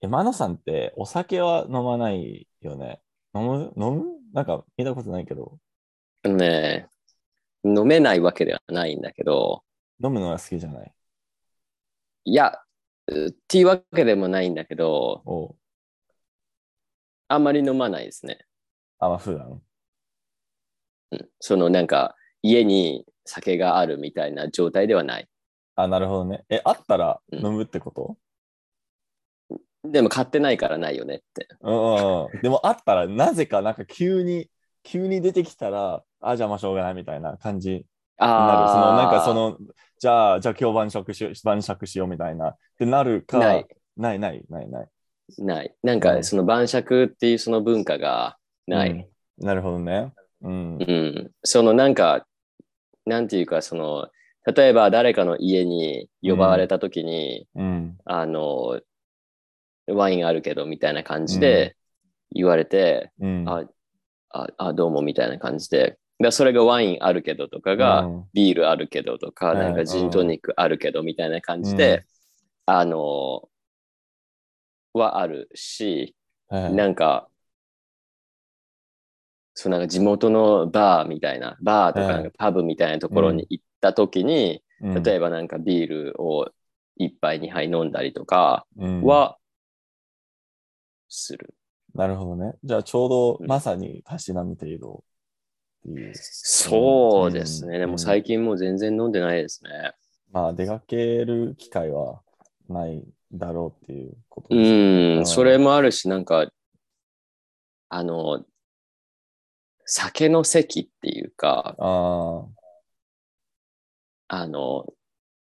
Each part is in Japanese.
え、マノさんってお酒は飲まないよね？飲む？飲む？なんか見たことないけど、あのね、飲めないわけではないんだけど、飲むのが好きじゃない？いや、うっていうわけでもないんだけど、あんまり飲まないですね。あ、まあ普段？うん、そのなんか、家に酒があるみたいな状態ではない。あ、なるほどね。え、あったらうん飲むってこと、でも買ってないからないよねって。うん。でもあったらなぜかなんか急に、急に出てきたら、あ、じゃあまあしょうがないみたいな感じになる。あそのなんかその、じゃあ、じゃあ今日晩酌しよう、晩酌しようみたいな。ってなるか、ない、ないないないない。ない。なんかその晩酌っていうその文化がない。うんなるほどね。うん。うん、そのなんか、なんていうか、その、例えば誰かの家に呼ばれた時に、うん。あの、ワインあるけどみたいな感じで言われて、うん。あああ、どうもみたいな感じで、でそれがワインあるけどとかが、うん。ビールあるけどとか、うんなんかジントニックあるけどみたいな感じで、あの、はあるし、はい。なんか、そうなんか地元のバーみたいな、バーとかなんかパブみたいなところに行った時に、うん。例えばなんかビールを一杯二杯飲んだりとかうん。はする。なるほどね。じゃあちょうどうんまさにたしなむ程度っていう。そうですね。うんでも最近もう全然飲んでないですね。まあ出かける機会はないだろうっていうことうですね。ん、それもあるし、なんか、あの、酒の席っていうか、ああの、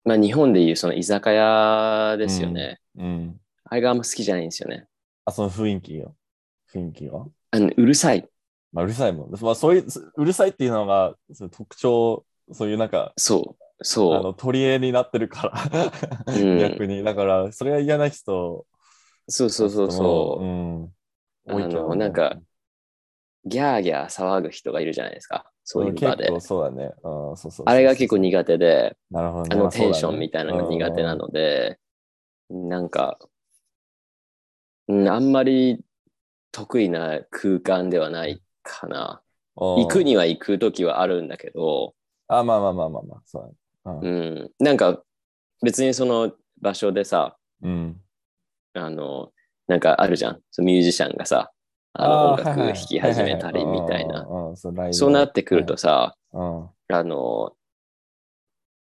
まあ、日本でいうその居酒屋ですよね。あ、うん。あれがあんま好きじゃないんですよね。あ、その雰囲気よ。雰囲気は？あのうるさい。まあ、うるさいもん。まあ、そういう、うるさいっていうのがその特徴、そういうなんか、そう、あその取り柄になってるから、うん逆に。だから、それが嫌な人、う。そうそうそうそう。うん。あ多いけどなんか、ギャーギャー騒ぐ人がいるじゃないですか。そういう場で結構。そうだね。うん、そうそうそうあれが結構苦手で、なるほどね。あのテンションみたいなのが苦手なので、なんか、うん、あんまり得意な空間ではないかな。うん行くには行くときはあるんだけど、あ、まあまあまあまあまあ、そう。うん、なんか別にその場所でさ、うん。あの、なんかあるじゃん。そのミュージシャンがさ、あの音楽弾き始めたりみたいな。な。そうなってくるとさ、うん。あの、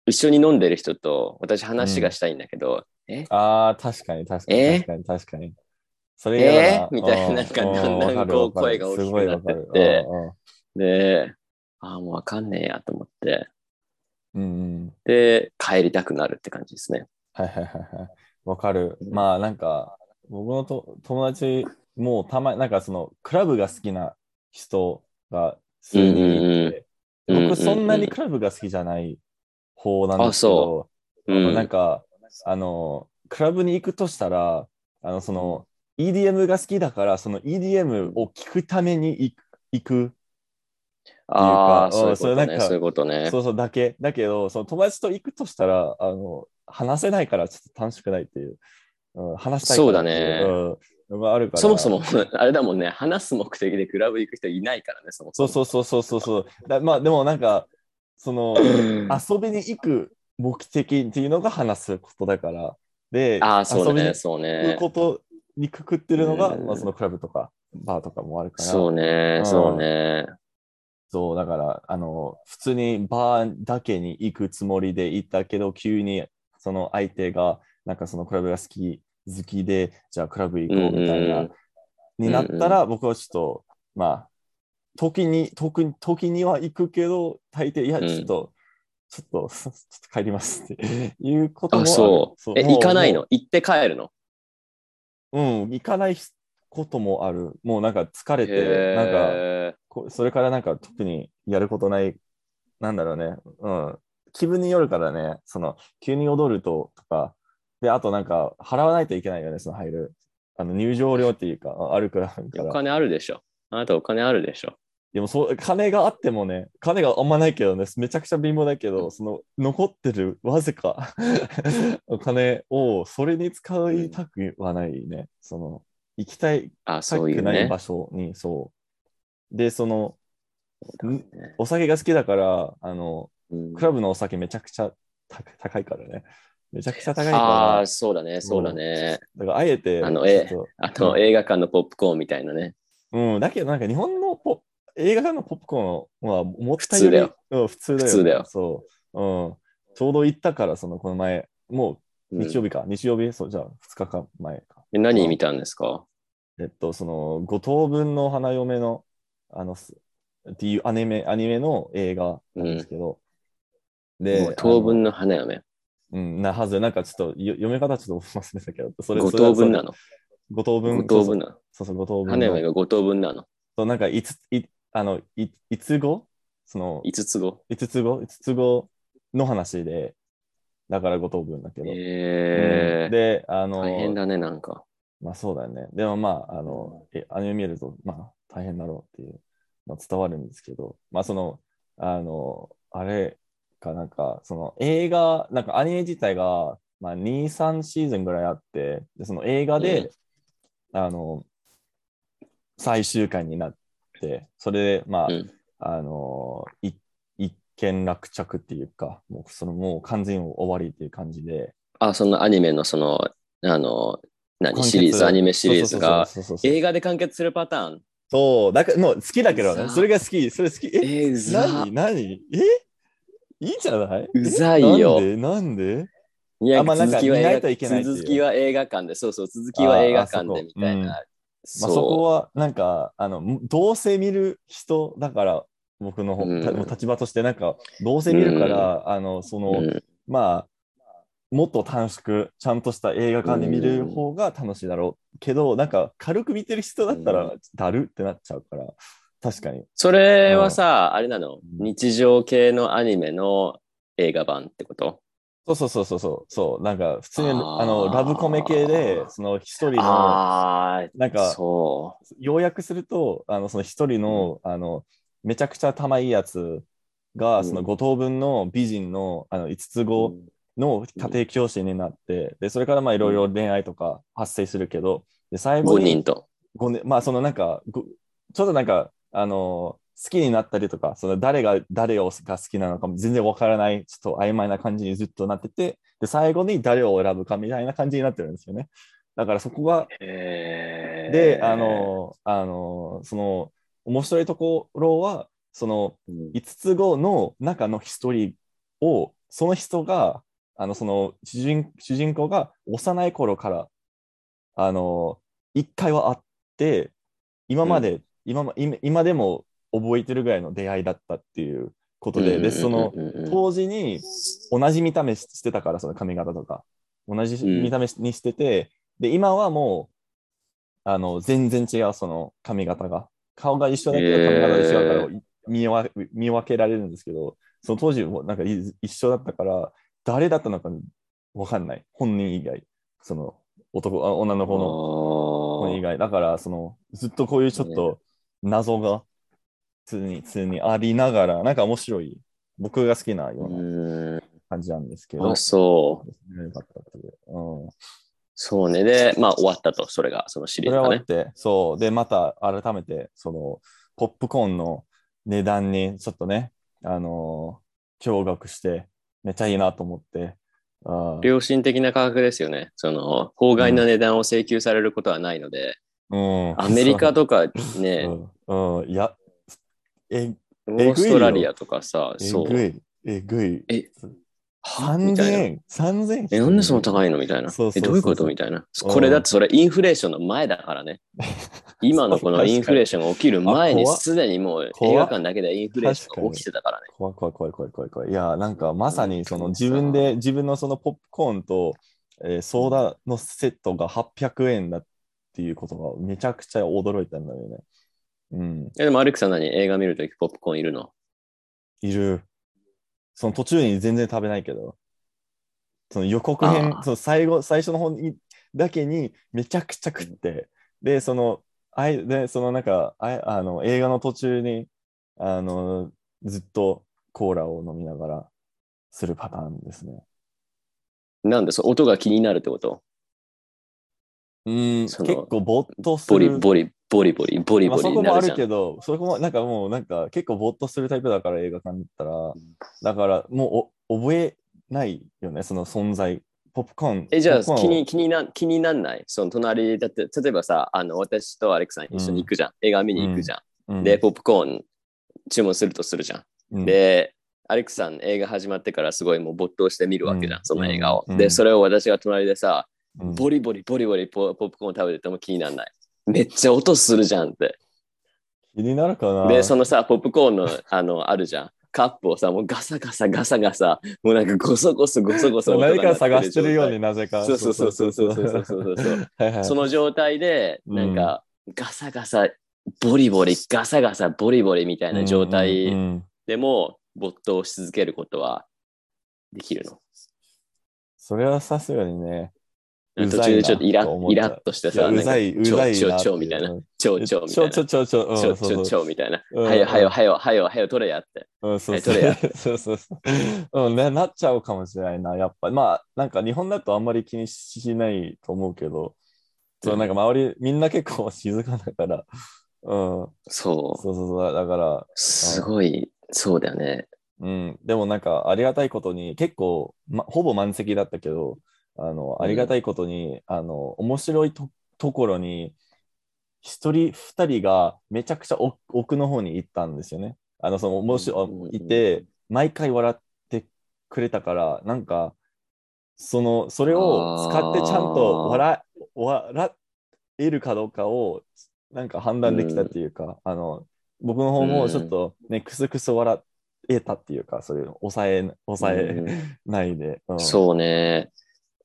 一緒に飲んでる人と私話がしたいんだけど、え？ああ、確かに確かにえ？確かに確かに。それえー？みたいななんかうだんだんこう声が大きくすごいわかる。なってってで、ああ、もうわかんねえやと思って、うんうん。で、帰りたくなるって感じですね。はいはいはいはい。わかる。うん。まあなんか、僕のと友達もたまに、なんかその、クラブが好きな人が数人いて、うんうんうん。僕そんなにうん。クラブが好きじゃない方なんですけあそど、うん。なんか、あの、クラブに行くとしたら、あの、その、EDM が好きだから、その EDM を聞くために行く行くああ、うんそういうことね。そういうことね。そうそうだけ。だけど、その友達と行くとしたら、あの、話せないからちょっと楽しくないっていう。うん、話したいからっていううんあるから。そもそも、あれだもんね、話す目的でクラブ行く人いないからね、そもそも。そうそうそうそうそうそう。だまあでもなんか、その、う ん遊びに行く目的っていうのが話すことだから。で、ああ、そうね、そう行くね。ことにくくってるのが、うんまあそのクラブとかバーとかもあるから。そうねう、んそうね。そう、だから、あの、普通にバーだけに行くつもりで行ったけど、急にその相手が、なんかそのクラブが好き、好きで、じゃあクラブ行こうみたいな、うんうんになったら、僕はちょっと、まあ、時に、時に、時には行くけど、大抵、いや、うんちょっと、ちょっと、ちょっと帰りますっていうこともあ。そう。え、行かないもの行って帰るの？ううん、行かないこともある。もうなんか疲れて、へなんか、ーこそれからなんか特にやることない、なんだろうね、うん、気分によるからね、その、急に踊るととか、で、あとなんか、払わないといけないよね、その入る。あの入場料っていうか、ああるから。お金あるでしょ。あなたお金あるでしょ。でもそう、金があってもね、金があんまないけどね、めちゃくちゃ貧乏だけど、その残ってるわずか お金をそれに使いたくはないね。その、行きたい、あ、たそういうねくない場。所に、そう。で、その、ねお酒が好きだから、あの、うんクラブのお酒めちゃくちゃ高高いからね。めちゃくちゃ高いあかあ、そうだね、そうだね。ら、だからあえて、あのえあと映画館のポップコーンみたいなね。とうん、だけどなんか日本のポ映画館のポップコーンはもったようん、普通だよ。普通だよそう。うん。ちょうど行ったから、その、この前、もううん日曜日か、日曜日、そう、じゃあ2日間前か。え何見たんですか？えっと、その、五等分の花嫁の、あの、すっていうアニメ、アニメの映画なんですけど、もでう、当分の花嫁。うん、なはず、なんかちょっとよ読め方ちょっと忘れたけど、それ五等分なの？五等分。五等分なの？そうそう、五等分の。花嫁が五等分なの？そうなんかいつ、い、あの、い、いつ語その、五つ子。五つ語五つ語の話で、だから五等分だけど。えー、うんで、あの、大変だね、なんか。まあそうだよね。でもまあ、あの、えアニメ見ると、まあ大変だろうっていうのは伝わるんですけど、まあその、あの、あれかなんか、その映画、なんかアニメ自体が、まあ2、3シーズンぐらいあって、でその映画で、あの、最終回になって、それで、まあ、うん。あの、い一見落着っていうか、もうそのもう完全に終わりっていう感じで、あ、そのアニメのその、あの、何？シリーズ、アニメシリーズが映画で完結するパターン？そう、だからもう好きだけどね。それが好き。それ好き。え？え、何？何？え？いいんじゃない？うざいよ。えなんで？なんで？いや、あまあ続きは映画館で、そうそう、続きは映画館でみたいな。まあ、そこはなんか、あの、どうせ見る人だから、僕の方、うん。た立場として、なんか、どうせ見るから、あの、その、うん。まあ、もっと短縮、ちゃんとした映画館で見る方が楽しいだろう。けど、なんか、軽く見てる人だったらう、だるってなっちゃうから、確かに。それはさ、あれなの？ん。日常系のアニメの映画版ってこと？そうそうそうそうそう、そうなんか普通にあー。あのラブコメ系で、その一人の、なんかそ要約すると、あのその一人の、あのめちゃくちゃ頭いいやつが、うん。その五等分の美人のあの五つう。子の家庭教師になって、でそれからまあいろいろ恋愛とか発生するけど、で最後5に人と。五年まあそのなんかごちょっとなんかあの好きになったりとかその誰が誰をが好きなのかも全然わからないちょっと曖昧な感じにずっとなっててで最後に誰を選ぶかみたいな感じになってるんですよね。だからそこがであ、のあのその面白いところはそのうん。5つ後の中の一人をその人があのその主人主人公が幼い頃からあの一回は会って今まで、今ま今今でも覚えてるぐらいの出会いだったっていうことで、でそのうんうんうん。うん当時に同じ見た目ししてたからその髪型とか。同じうん見た目にしてて、で今はもうあの全然違うその髪型が。顔が一緒だけど髪型が違うから見分見分けられるんですけどその当時もなんかい一緒だったから誰だったのかわかんない。本人以外。その男あ女の子の本以外。だからそのずっとこういうちょっと謎が常に常にありながらなんか面白い僕が好きなようなうん感じなんですけど、あ、そう。よかったっていううんそうね。で、まあ終わったと、それが、そのシリーズがそれは終わねっ。て、そう。で、また改めて、その、ポップコーンの値段にちょっとね、あのー驚愕して、めっちゃいいなと思って。あー良心的な価格ですよね。その、法外な値段を請求されることはないので、うん、アメリカとかね、うん、うん、いや、え、オーストラリアとかさ、えそう。ぐい、えぐい。えはみ3000たいな。円、3000円。え、なんでそんな高いのみたいな。そうそうそうそうえ、どういうことみたいな。これだってそれインフレーションの前だからね。今のこのインフレーションが起きる前にすでにもう映画館だけでインフレーションが起きてたからね。怖い怖い怖い怖い怖い怖い。いや、なんかまさにそのうん自分で、自分のそのポップコーンと、えーソーダのセットが800円だっていうことがめちゃくちゃ驚いたんだよね。うん、えでもアレクさん何？映画見るときポップコーンいるの？いる。その途中に全然食べないけど、その予告編その最後、最初の方にだけにめちゃくちゃ食って、で、その、あいでそのなんかあいあの映画の途中にあの、ずっとコーラを飲みながらするパターンですね。なんで、その音が気になるってこと？うん、結構ぼーっとすボリる。ボリ、ボリボリ、ボリまあ、ボそこもあるけど、そこもなんかもうなんか結構ぼーっとするタイプだから映画館だったら、だからもうお覚えないよね、その存在。ポップコーン。え、じゃあ気に気にな気になんない？その隣、だって、例えばさ、あの私とアレックさん一緒に行くじゃん。映画見に行くじゃん。うんで、ポップコーン注文するとするじゃん。うんで、アレックさん映画始まってからすごいもう没頭して見るわけじゃん、うんその映画を。うんで、それを私が隣でさ、うんボリボリボリボリポップコーン食べてても気にならない。めっちゃ音するじゃんって。気になるかなで、そのさ、ポップコーンの、あの、あるじゃん。カップをさ、もうガサガサガサガサ、もうなんかゴソゴソゴソゴソ。何か探してるようになぜか。そうそうそうそうそう。はいはい、その状態で、なんか、うん、ガサガサ、ボリボリ、ガサガサ、ボリボリみたいな状態でも、没頭し続けることはできるの。それはさすがにね、う途中でちょっとイライラッとしてさ、うざい、うざいちょ。ちょみたいなうん。ちょちょみちょたいな。ちょちょちょ、うんちょちょちょみたいな。うんはよはよはよはよはよ取れやって。うん、そうはいそう取れや そうそうそう。うんね、なっちゃうかもしれないな、やっぱ。まあ、なんか日本だとあんまり気にしないと思うけど、そうなんか周り、みんな結構静かだから、うん、そそうそうそう、だから、う。すごい、そうだよね。うん、でもなんかありがたいことに、結構、ま、ほぼ満席だったけど、あの、ありがたいことに、あの、面白いとところに、一人、二人がめちゃくちゃ奥奥の方に行ったんですよね。あの、その、面白うんうんうんいて、毎回笑ってくれたから、なんか、その、それを使ってちゃんと笑笑えるかどうかを、なんか判断できたっていうか、あの、僕の方もちょっとね、クスクス笑えたっていうか、そういうの抑え、抑えうんないで。うんそうね。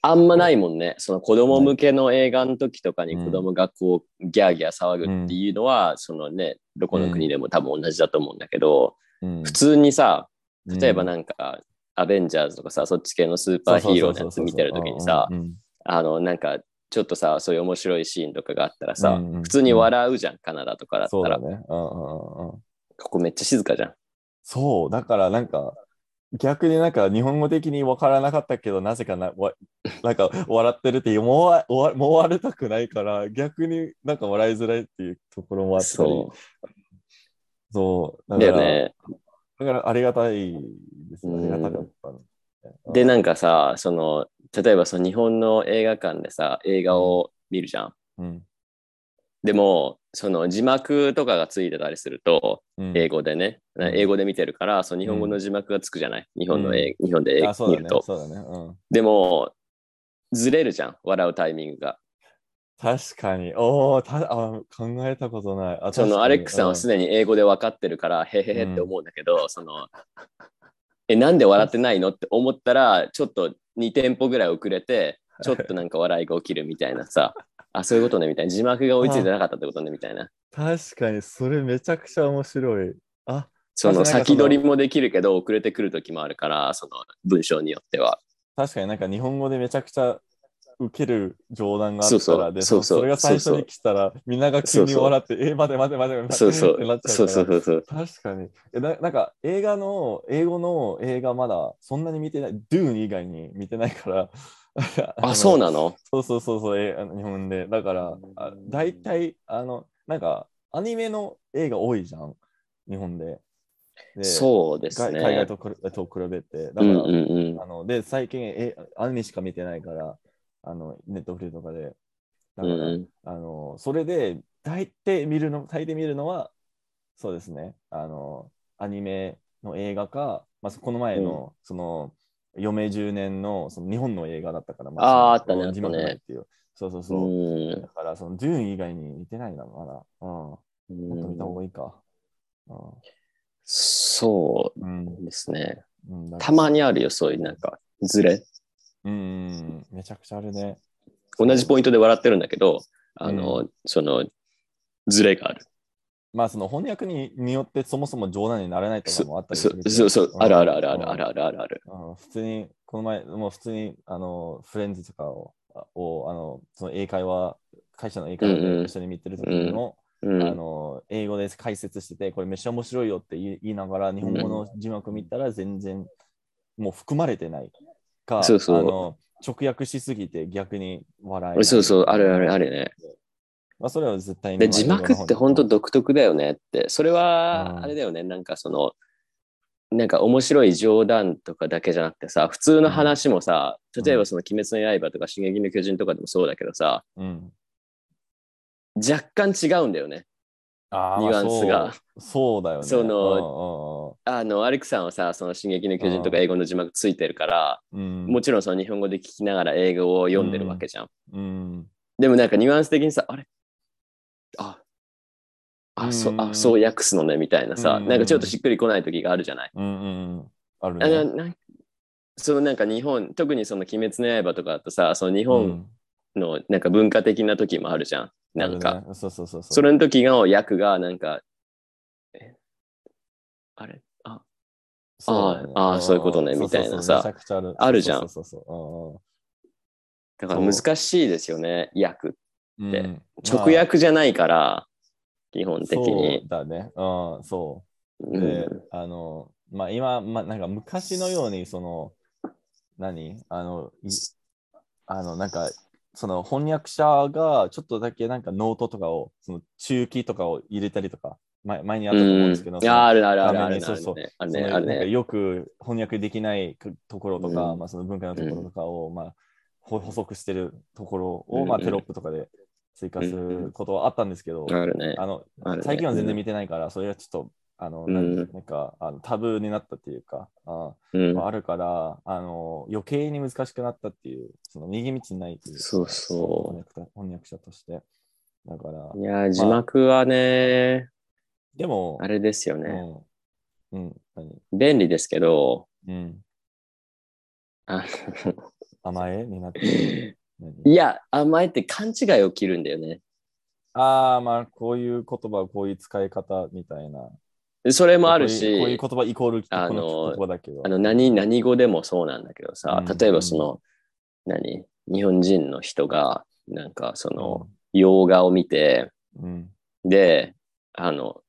あんまないもんね。その子供向けの映画の時とかにうん子供がこうギャーギャー騒ぐっていうのは、そのね、どこの国でも多分同じだと思うんだけど、うん普通にさ、例えばうんなんか、アベンジャーズとかさ、そっち系のスーパーヒーローのやつ見てる時にさ、うんうんあの、なんか、ちょっとさ、そういう面白いシーンとかがあったらさ、うんうん普通に笑うじゃん、カナダとかだったら。ね。うんうんうんうんここめっちゃ静かじゃん。そう、だからなんか、逆になんか日本語的に分からなかったけど、なぜかな、わ なんか笑ってるっていう、もうわ終わもう終わりたくないから、逆になんか笑いづらいっていうところもあったり、そそう、だう。から、ね。だからありがたいですね。あうんりがたかったね。で、なんかさ、その、例えばその日本の映画館でさ、映画を見るじゃん。うん、でも、その字幕とかがついてたりすると、うん英語でね、ん英語で見てるから、その日本語の字幕がつくじゃない？日本の映日本で映あ、そうだね画見ると。。ね。うん。でも、ずれるじゃん、笑うタイミングが。確かに。おお、たあ考えたことない。あそのアレックさんはすすでに英語で分かってるから、へへへって思うんだけど、その、え、なんで笑ってないのって思ったら、ちょっと2テンポぐらい遅れて、ちょっとなんか笑いが起きるみたいなさ、あ、そういうことね、みたいな。字幕が追いついてなかったってことね、みたいな。確かに、それめちゃくちゃ面白い。あ、その先取りもできるけど、遅れてくる時もあるから、その文章によっては。確かになんか日本語でめちゃくちゃ受ける冗談があったら、そうそうでそれが最初に来たら、みんなが急に笑って、え、待て待て待て待てそうそってなっう。そうちゃうそうそうそう。確かにえな。なんか映画の、英語の映画まだそんなに見てない、ドゥーン以外に見てないから。あ、そうななの？そうそうそうそう、え日本で。だから、あ大体、あの、なんか、アニメの映画多いじゃん、日本で。でそうです海海外ね。とくと比べて。だから、うんうんうん。あので、最近え、アニメしか見てないから、あのネットフリとかで。だから、うんうんあのそれで、大抵見るの、大抵見るのは、そうですね、あの、アニメの映画か、まあ、この前の、その、余命10年のその日本の映画だったから、まあーあったね字幕あったねないっていう。そうそうそう。うんだから、その、ドゥーン以外に見てないな、まだ。うん。もっと見た方うんがいいか。そうん。うですね。うん、たまにあるよ、そういうなんか、ずれ。うんうん、めちゃくちゃあるね。同じポイントで笑ってるんだけど、あの、その、ずれがある。まあ、その翻訳にによってそもそも冗談にならないとかそもあったりすそる。そうそう、んあるあるあるあるうんあるあるあるある。うん普通に、この前、もう普通に、あの、フレンズとかを、あをあの、その英会話、会社の英会話で一緒に見てる時の、うんあの英語で解説してて、これめっちゃ面白いよって言いながら、日本語の字幕見たら全然もう含まれてないか、そうそうあの直訳しすぎて逆に笑い。そうそう、あるあるあるね。まあ、それは絶対に。で、字幕って本当ど独特だよねって。それうんは、あれだよね、なんかその、なんか面白い冗談とかだけじゃなくてさ、普通の話もさ、ん例えばその鬼滅の刃とか進撃の巨人とかでもそうだけどさ、うん、若干違うんだよね。ニュアンスがそう。だよね。そのあの、アレクさんはさ、その進撃の巨人とかうん英語の字幕ついてるから、うんうんうんもちろんその日本語で聞きながら英語を読んでるわけじゃん。うんでもなんかニュアンス的にさ、あれ？あ、あ、そうう、んあ、そう訳すのねみたいなさ、うん。なんかちょっとしっくりこない時があるじゃない？うんうんうん。あるあなね。なんそのなんか日本、特にその鬼滅の刃とかだとさ、その日本のなんか文化的な時もあるじゃん。うんなんか、ね。そうそうそうそう。それの時の役がなんか、えあれ？あ、そう。だねあそういうことねんみたいなさある。あるじゃん。そうそうそうだから難しいですよね、訳。そううん。でうん直訳じゃないから、基本的そうに。だね。うん、そう。う。で、ん、あの、まあ今、まあなんか昔のように、その、何？あの、いあの、なんか、その翻訳者がちょっとだけなんかノートとかを、その注記とかを入れたりとか、前前にあったと思うんですけど、いそのやあるあるあるあるそうそう。ね。あるそねあるね。よく翻訳できないところとか、うん。まあ、その文化のところとかを、まあ、ほ補足してるところを、うん。まあ、テロップとかで追加することはあったんですけど、あるね。あのね。最近は全然見てないから、それはちょっとあの、うん。なんかあのタブーになったっていうか、あうん。まああるからあの余計に難しくなったっていう、その逃げ道ないっていうかそうそう。翻訳者として。だから、いや、字幕はね、でも、あれですよね。うん、うん、何？便利ですけど、うん、あ甘え？になって いや、甘えって勘違い起きるんだよね。ああ、まあ、こういう言葉、こういう使い方みたいな。それもあるこういうこういうし、言葉イコールあのこの言葉だけど。あの何何語でもそうなんだけどさ、うん例えばその、何？日本人の人が、なんかその、洋画を見て、うん、で、あの、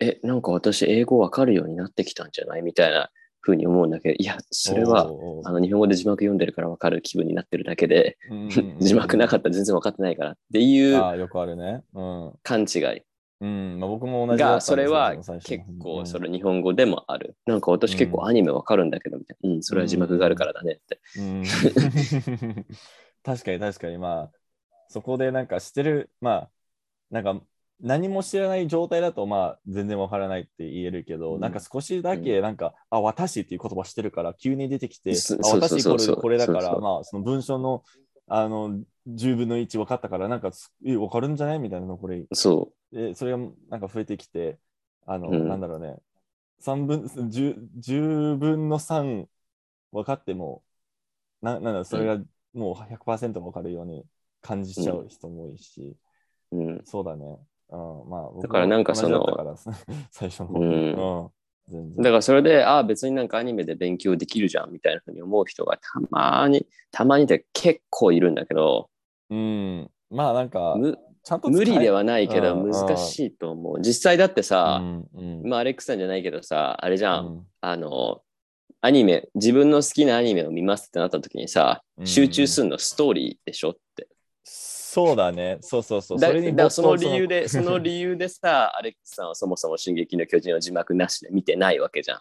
え、なんか私英語わかるようになってきたんじゃない？みたいな風に思うんだけど、いや、それは、あの日本語で字幕読んでるからわかる気分になってるだけで、うんうんうん 字幕なかったら全然分かってないからっていうああ、よくあるね。うん。勘違いうん、まあ、僕も同じが、それは結構うんそれ日本語でもある。なんか私結構アニメわかるんだけど、みたいな。うん、それは字幕があるからだねって。うん 確かに確かにまあそこでなんかしてるまあなんか何も知らない状態だとまあ全然わからないって言えるけど、うん。なんか少しだけなんか、あ私っていう言葉してるから急に出てきて、あ私イコそうそうールこれだからまあその文章のあの10分の1分かったからなんかすえ分かるんじゃない？みたいなのこれ。そでそれがなんか増えてきてあの、うん。なんだろうね。3分 10, 10分の3分かってもななんだそれがもう100%分かるように感じちゃう人も多いし、う。うん。そうだね、うん、まあ僕だからなんかその 最初の方、うん。だからそれで、ああ、別になんかアニメで勉強できるじゃんみたいなふうに思う人がたまに、たまにって結構いるんだけど、うん、まあなんかむちゃんと使え無理ではないけどうん難しいと思う。実際だってさ、うんうん。まあアレックさんじゃないけどさ、あれじゃん。うん。あの、アニメ、自分の好きなアニメを見ますってなった時にさ、うん。集中するのストーリーでしょって。そうだね。そうそうそう。だそれにその理由で、その理由でさ、アレックさんはそもそも進撃の巨人を字幕なしで見てないわけじゃん。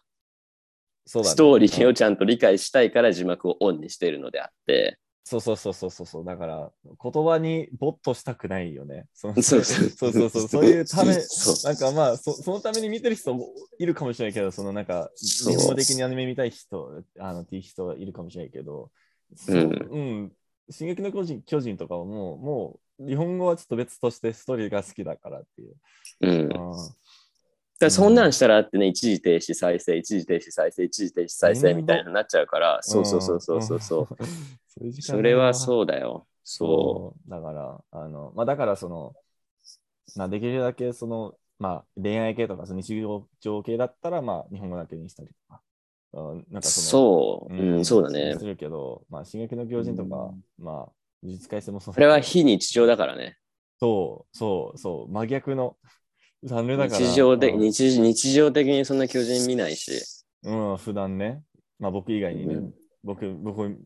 そうだね。ストーリーをちゃんと理解したいから字幕をオンにしているのであって。そうそうそうそうそう。そうだから言葉に没頭したくないよね。そのそうそそううそうそう。そういうためそうなんかまあそそのために見てる人もいるかもしれないけどそのなんか日本語的にアニメ見たい人あのっていう人はいるかもしれないけど、うん。うん、進撃の巨人巨人とかはもうもう日本語はちょっと別としてストーリーが好きだからっていう。うん。だそんなんしたらってね、一時停止再生、一時停止再生、一時停止再生みたいになっちゃうから、そうそうそうそうそうそう。うん。それはうそうだよ。そそう。だから、あの、まあ、だから、その、まあ、できるだけ、その、まあ、恋愛系とか、その日常系だったら、まあ、日本語だけにしたりとか、うんなんう。かそう。うん、そうだねす。るけど、まあ、進撃の巨人とか、まあ、技術改正もそうだそれは非日常だからね。そう、そう、そう、真逆のジャンルだから。日常的、うん日日常的にそんな巨人見ないし。うん、普段ね。まあ僕以外にね。うん僕、僕、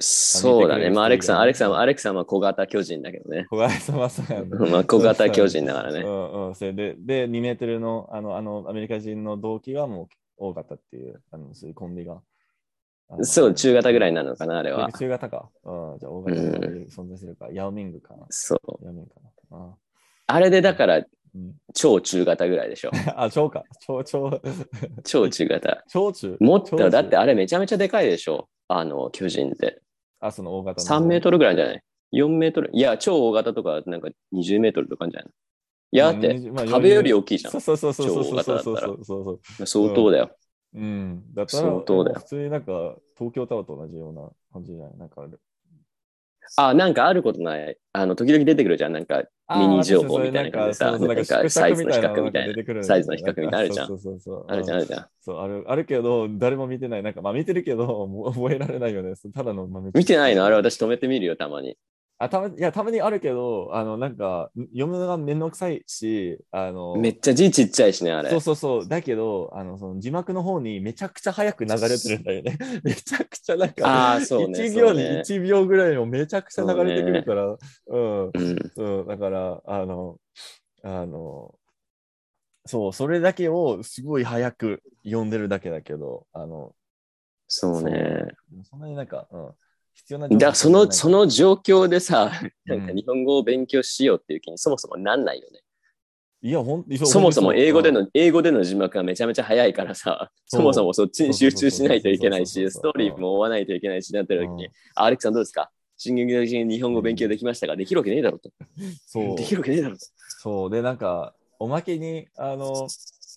そうだね。まあ、アレクさん、アレクさんは、アレクさんは小型巨人だけどね。小林さんはそうやね。まあ、小型巨人だからね。うんうん、それで、で、2メートルのあのあのアメリカ人の同期はもう多かったっていう、あのそういうコンビが。そう、中型ぐらいなのかな、あれは。中型か。うん、じゃあ大型が存在するか。ヤオミングかな。そう。ヤオミングかな。うんあれでだから、うん、超中型ぐらいでしょ。あ、超か。超、超、超中型。超中。もっと、だってあれめちゃめちゃでかいでしょ。あの、巨人って。あ、その大型の。3メートルぐらいじゃない ?4 メートル？いや、超大型とか、なんか20メートルとかじゃない？いや、だって、まあ壁より大きいじゃんそう。そうそうそうそうそうそうそう。相当だよ。うん。だったら、相当だよ普通になんか東京タワーと同じような感じじゃない？なんかある。あ、なんかあることない。あの、時々出てくるじゃん。なんか、ミニ情報みたいな感じでさ、そうそうなんかサイズの比較みたいな。サイズの比較みたいなのあるじゃんそうそうそうあるじゃん、あるじゃん。そうあるあるけど、誰も見てない。なんか、まあ見てるけど、覚えられないよね。ただの、まあ、見てないの？あれ私止めてみるよ、たまに。あたまいや、たまにあるけど、あの、なんか、読むのがめんどくさいし、あの、めっちゃ字ちっちゃいしね、あれそう。そうそう。だけど、あの、その字幕の方にめちゃくちゃ早く流れてるんだよね。めちゃくちゃなんか、ああ、そうね。1秒にそうね1秒ぐらいのめちゃくちゃ流れてくるから、うん。うん。そう、だから、あの、あの、そう、それだけをすごい早く読んでるだけだけど、あの、そうね。そんなになんか、うん、必要なだその、その、の状況でさ、なんかうん日本語を勉強しようっていう気にそもそもなんないよね。いや、ほんそもそも英語で、の、の、英語での字幕がめちゃめちゃ早いからさ、そもそもそっちに集中しないといけないし、ストーリーも追わないといけないし、なってる時にアレックさんどうですか。進撃の巨人日本語勉強できましたかできるわけねえだろと。そう。で、きるわけねえだろと。そう、で、なんか、おまけに、あの、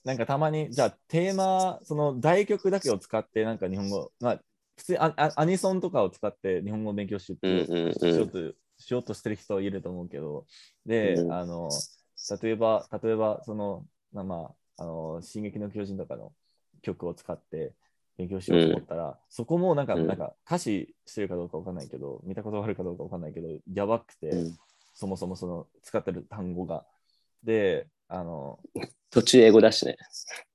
なんかたまに、じゃあテーマ、その大曲だけを使って、なんか日本語、まあ、普通にアアアニソンとかを使って日本語を勉強し,、うんうんしよう。うんとしようとしてる人いると思うけど、で、うんあの、例えば、例えば、その、まあまあ、あの、進撃の巨人とかの曲を使って勉強しようと思ったら、そこもなんか、うんなんか歌詞してるかどうかわかんないけど、見たことがあるかどうかわかんないけど、やばくて、うんそもそもその使ってる単語が。で、あの、途中英語だしね。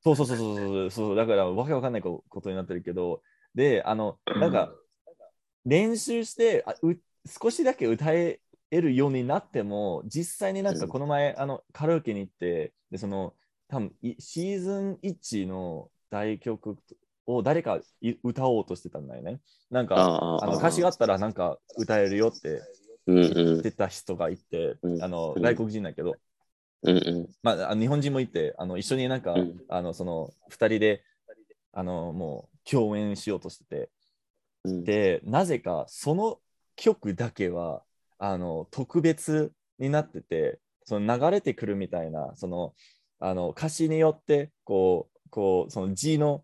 そうそうそうそうそうそう、だからわけわかんないこことになってるけど、で、あの、なんか、練習してあう少しだけ歌えるようになっても、実際になんかうん。この前、あのカラオケに行って、でその多分いシーズン1の大曲を誰かい歌おうとしてたんだよね。なんか、ああの歌詞があったらなんか歌えるよって言っん。てた人がいて、うん。あのうん。外国人だけど、うんうん。まあ、あの日本人もいて、あの一緒になんか、うん。あのその2人であのもう共演しようとしてて、うんで、なぜかその曲だけはあの特別になってて、その流れてくるみたいな、そのあの歌詞によってこう、こうその字の、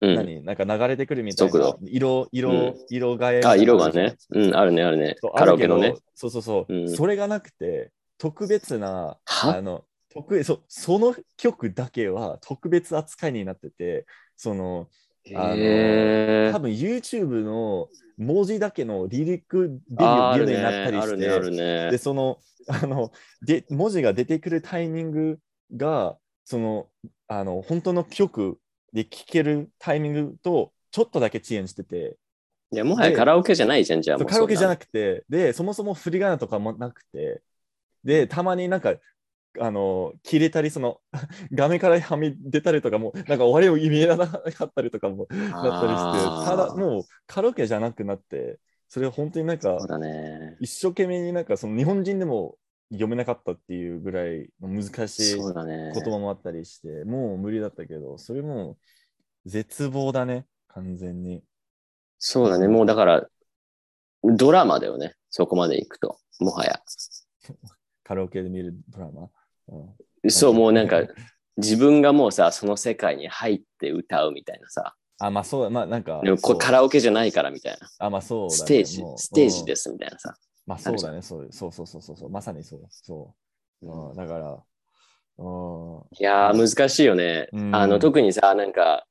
うん何なんか流れてくるみたいな色、色、うん色替え。あ、色がね。うん、あるね、あるね。カラオケのねあるけ。どそうそうそう、うんそれがなくて、特別な、は？あの特別そその曲だけは特別扱いになってて、そのあのへ多分 YouTube の文字だけのリリックビデオになったりして、ね、ね。で、。そのあので文字が出てくるタイミングが、そのあの本当の曲で聴けるタイミングとちょっとだけ遅延してて、いや、もはやカラオケじゃないじゃん、じゃあカラオケじゃなくくて、で、そもそも振り仮名とかもなくて、で、たまになんか、あの、切れたり、その、画面からはみ出たりとかも、なんか終わりを見えなかったりとかもなったりして、ただ、もうカラオケじゃなくなって、それは本当になんかね。一生懸命になんか、その日本人でも読めなかったっていうぐらいの難しい。言葉もあったりして、もう無理だったけど、それも絶望だね、完全に。そうだね。もうだから、ドラマだよね。そこまで行くと。もはや。カラオケで見るドラマ。うんそう、もうなんか、自分がもうさ、その世界に入って歌うみたいなさ。あ、まあそうだ、まあなんか。でもこカラオケじゃないからみたいな。あ、まあそうだ、ね。ステージステージですみたいなさ。まあそうだね、そうそうそうそうそうまさにそう。そう。うん、だから、うん、いやー、難しいよね。うんあの、特にさ、なんか、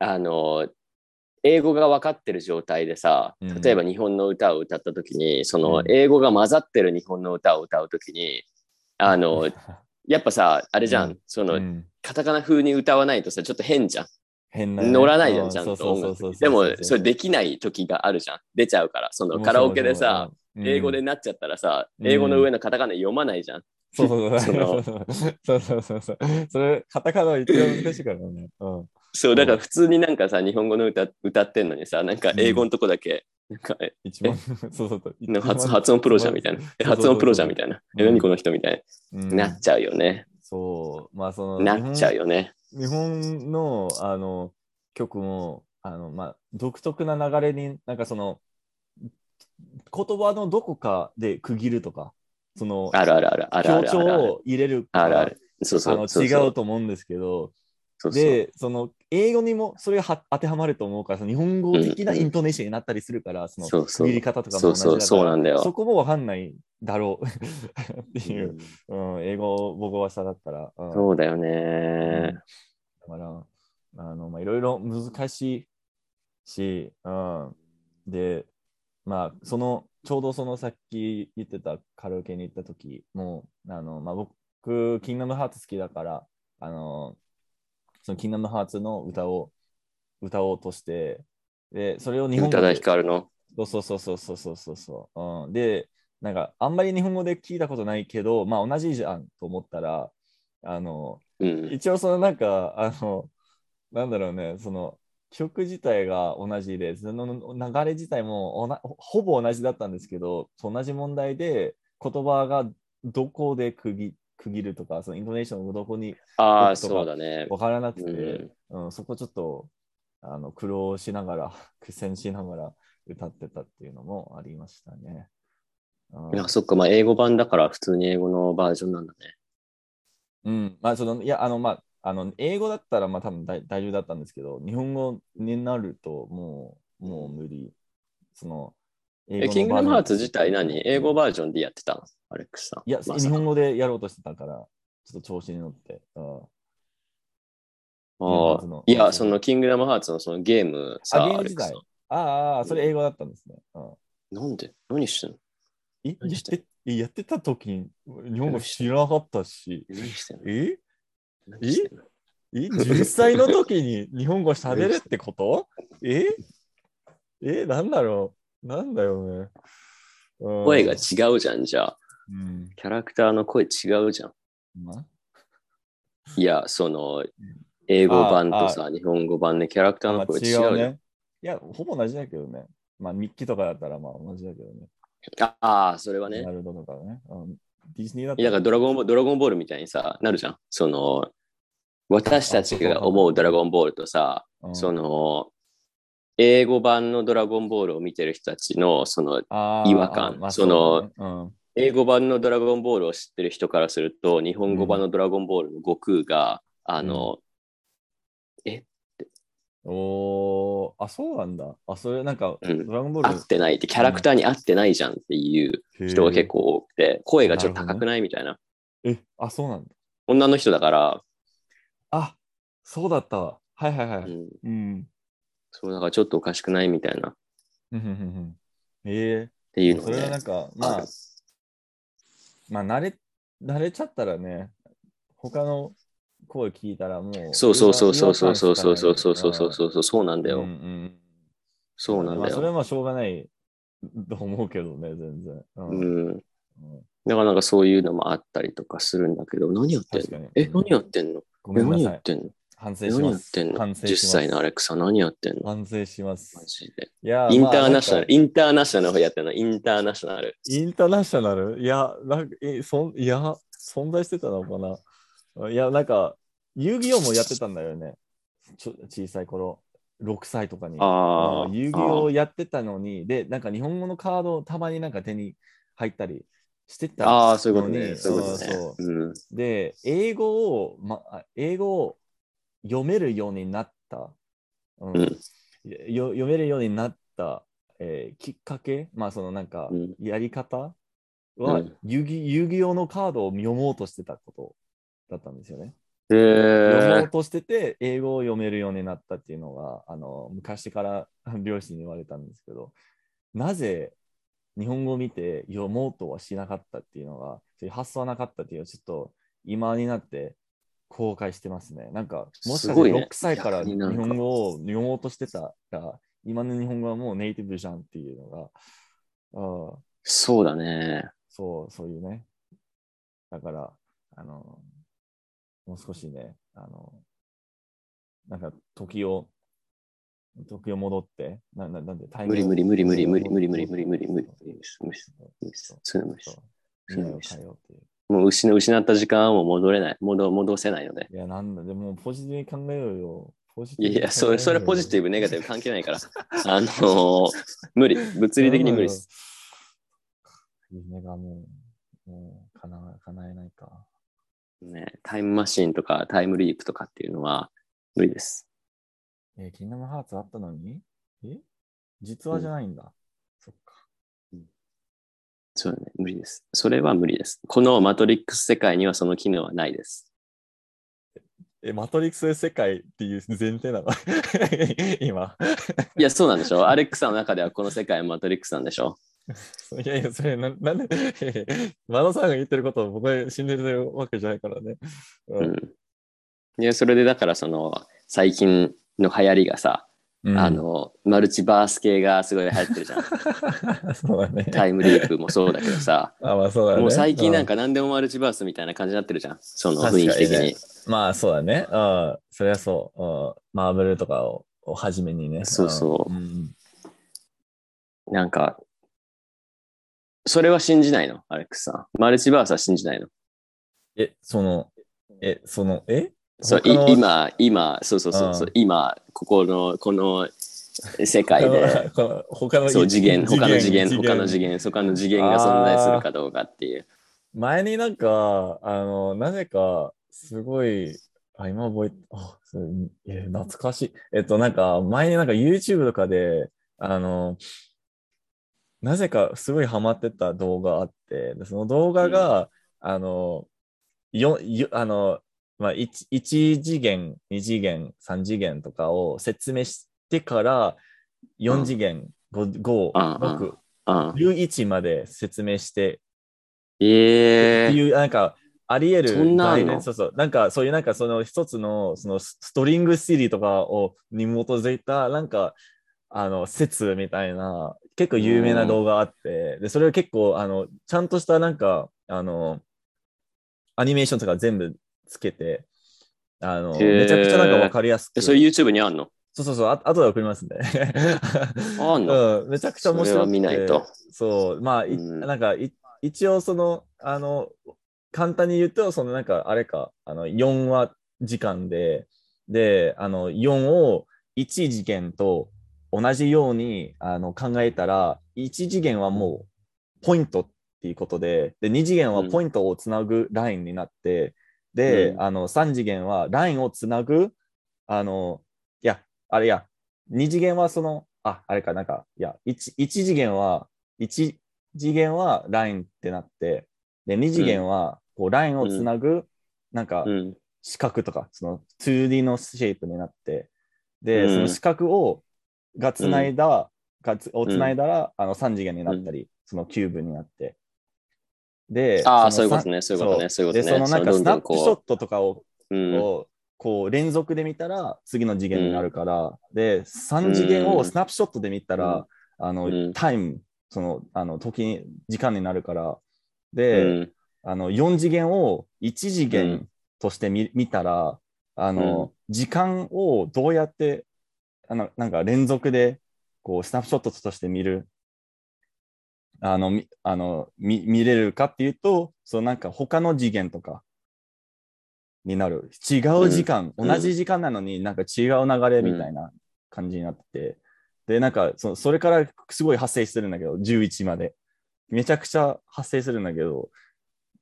あの、英語が分かってる状態でさうん例えば日本の歌を歌った時にそのうん英語が混ざってる日本の歌を歌う時にあの やっぱさあれじゃん、うんそうのん、カタカナ風に歌わないとさちょっと変じゃん。変なね、乗らないじゃん、うちゃんとでもそれできない時があるじゃん。出ちゃうからそのカラオケでさ、、うん英語で、なっちゃったらさ、うん。英語の上のカタカナ読まないじゃん。そうそうそそう。のそうそうそうそう。それ、カタカナは一番難しいからね。うん。そう、だから普通になんかさ、日本語の歌歌ってんのにさ、なんか英語のとこだけ、なんかえ一番、そうそうそう。なんか発発音プロじゃんみたいな。え発音プロじゃんみたいな。え、うん何この人みたいうんな。なっちゃうよね。そう。まあ、その、なっちゃうよね。日本。の、あの、曲も、あの、まあ、独特な流れに、なんかその、言葉のどこかで区切るとか、その、あるあるあるあるあ強調るあるある。を入れるあるある。そうそう違うと思うんですけど、そうそう。で、その英語にもそれがは当てはまると思うから、その日本語的なイントネーションになったりするから、そのそうそう区切り方とかも同じだからそうそうそうなんだよそこもわかんないだろう っていうう、んうん、英語母語話者だったら。うんそうだよね。だから、あの、まあ、いろいろ難しいし、うん。で、まあ、その、ちょうどそのさっき言ってたカラオケに行った時も、あの、まあ、僕、キングダムハーツ好きだから、あの、そのキングダムハーツの歌を歌おうとして、で、それを日本語で。そうそうそうそうそうそうそう、うん。で、なんか、あんまり日本語で聞いたことないけど、まあ、同じじゃんと思ったら、あの、うん。一応そのなんか、あの、なんだろうね、その曲自体が同じで、その流れ自体もおなほぼ同じだったんですけど、同じ問題で言葉がどこで区切区切るとか、そのイントネーションをどこにああ、僕とかそうだね。分からなくて、うんうんそこちょっとあの苦労しながら、苦戦しながら歌ってたっていうのもありましたね。うんあそっか、まあ英語版だから普通に英語のバージョンなんだね。うん、まあ、その、いや、あの、まあ、あの、英語だったら、まあ、多分大大丈夫だったんですけど、日本語になると、もう、もう無理。その、英え、キングダムハーツ自体何？英語バージョンでやってたの？アレックスさん。いや、ま日本語でやろうとしてたから、ちょっと調子に乗って。うんああいや、そのキングダムハーツのそのゲームさ、あ、ゲー。ああそれ英語だったんですね。う。なんで？何してんの？えややってた時に日本語知らなかったし、え？何してんの？え ?10 歳の時に日本語喋れってこと？え？え？なんだろう？なんだよね。うん声が違うじゃん、じゃあ。うん。キャラクターの声違うじゃん。まいや、その、英語版とさ、日本語版でキャラクターあ、まあの声違違ううじゃん。ね。いや、ほぼ同じだけどね。まあ、日記とかだったらまあ同じだけどね。ああ、それはね。なるほどとかね。うんディズニーだっいやだからドラゴンボールドラゴンボールみたいにさ、なるじゃん。その、私たちが思うドラゴンボールとさ、うんその、英語版のドラゴンボールを見てる人たちの、その、違和感あまあそのうん英語版のドラゴンボールを知ってる人からすると、日本語版のドラゴンボールの悟空が、あの、おーあ、そうなんだ。あ、それなんか、うんドラゴンボール合ってないって、キャラクターに合ってないじゃんっていう人が結構多くて、声がちょっと高くないみたいな。へー。え、あ、そうなんだ。女の人だから、あ、そうだったわ。はいはいはい。うん、うん。そうだからちょっとおかしくないみたいな。っふんふんふんふんえていうえそれはのねなんか、まあまあ、慣れ、慣れちゃったらね、他の声聞いたらもう、そうそうそうそうそうそうそうそううそうそうそうそうそうなんだよ。うんうんそうなんだよ。まあそれはまあしょうがないと思うけどね、全然。ううん。うんだからなんかそういうのもあったりとかするんだけど、何やってんのえ、何やってんの。何やってんの反省えし。何やってんの？反省 ?10 します歳のアレクサ何やってんの？反省しますマ。ジで。いやインターナショナル、インターナショナルやってんの？インターナショナル。インターナショナル？いや、なんか、え、そん、いや、存在してたのかな？いや、なんか、遊戯王もやってたんだよね。ちょ小さい頃、6歳とかに。ああ。遊戯王やってたのに、で、なんか日本語のカードをたまになんか手に入ったりしてたああ、そういうことね。そういうことね。そうそううん。で、英語を、ま、あ英語を読めるようになった。うん。うん。よ読めるようになった、えーきっかけ、まあそのなんかうん。やり方？は、うん。遊戯遊戯王のカードを読もうとしてたことだったんですよね。へえ読もうとしてて、英語を読めるようになったっていうのが、あの昔から 両親に言われたんですけど、なぜ日本語を見て読もうとはしなかったっていうのが、そういう発想はなかったっていうのは、ちょっと今になって後悔してますね。なんか、もしかしてすごいね6歳から日本語を読もうとしてたら、今の日本語はもうネイティブじゃんっていうのが、あそうだね。そう、そういうね。だから、あの、もう少しね、あの、なんか時を、時を戻って、なななんで、タイ無理無理無理無理無理無理無理無理無理無理無理無理無理無理そういうの無理そう未来を変えようっていう。もう失失った時間はもう戻れない。戻戻せないので。いや、なんだ、でもポジティブに考えようよ。ポジテいやいや、それそれポジティブブ、ネガティブ関係ないから。あのー無理。物理的に無理です。。夢がもう、もう叶え叶えないか。ね、タイムマシーンとかタイムリープとかっていうのは無理です。えー、キングダムハーツあったのに？え？実話じゃないんだ。そうだね、無理です。それは無理です。このマトリックス世界にはその機能はないです。え、マトリックス世界っていう前提なの？今。いや、そうなんでしょ？アレックさんの中ではこの世界はマトリックスなんでしょ？いやいや、それな、なんで、マノさんが言ってることを僕は信じてるわけじゃないからね。ううん。いや、それでだからその最近の流行りがさ、うんあ、の、マルチバース系がすごい流行ってるじゃん。そうだね。タイムリープもそうだけどさ、あ、まあそうだね。もう最近なんうか何でもマルチバースみたいな感じになってるじゃん。その雰囲気的に。まあそうだね。うん。そりゃそう。うん。マーブルとかををはじめにね。そうそううん。なんか、それは信じないの？アレックスさん。マルチバースは信じないの？え、その、え、その、え？そう今、今、そうそうそうそううん今、ここの、この世界で、他のそう次元、他の次元、次他の次元、他の次元が存在するかどうかっていう。前になんか、あの、なぜか、すごい、あ、今覚えて、あ、それえ懐かしい。えっと、なんか、前になんか YouTube とかで、あの、なぜかすごいハマってた動画あって、でその動画が、あの、よ、よ、あの、まあ、1, 一次元、2次元、3次元とかを説明してから、4次元、5、5、うん6、うん、11まで説明してえー、っていう、なんか、あり得るそそうそう。なんか、そういう、なんか、その一つの、そのスストリングシリとかを、に基づいた、なんか、あの、説みたいな、結構有名な動画あって、で、それを結構、あの、ちゃんとした、なんか、あの、アニメーションとか全部つけて、あの、めちゃくちゃなんかわかりやすく。えそれ YouTube にあんの？そうそうそう、あ後で送りますね。あんの？うん、めちゃくちゃ面白くてそれは見ないと。そう、まあ、いうんなんかい、一応その、あの、簡単に言うと、そのなんか、あれか、あの、4話時間で、で、あの、4を1次元と同じようにあの考えたら、1次元はもうポイントっていうことで、で、2次元はポイントをつなぐラインになって、で、うんあの、3次元はラインをつなぐ、あの、いや、あれや、2次元はその、あ、あれか、なんか、いや、1, 一次元は、1次元はラインってなって、で、2次元は、こう、ラインをつなぐ、なんかう、ん。四角とか、その 2D のシェイプになって、で、うんその四角を、がつないだ、がつをつないだら、あの3次元になったり、そのキューブになって。で、ああ、そういうことね、そういうことね、そう。いうことで、ね。そのなんかスナップショットとかを、うん、をこう連続で見たら次の次元になるから、で、3次元をスナップショットで見たら、あの、うん。タイム、その、あの、時に、時間になるから、うで、ん。あの、4次元を1次う元ん。として見,、見たら、あの、時間をどうやって、あの、なんか連続で、こう、スナップショットとして見る、あの、みあの見見れるかっていうと、そうなんか他の次元とかになる。違う時間、うん同じ時間なのになんか違う流れみたいな感じになってて、で、なんかそ、それからすごい発生するんだけど、11まで。めちゃくちゃ発生するんだけど、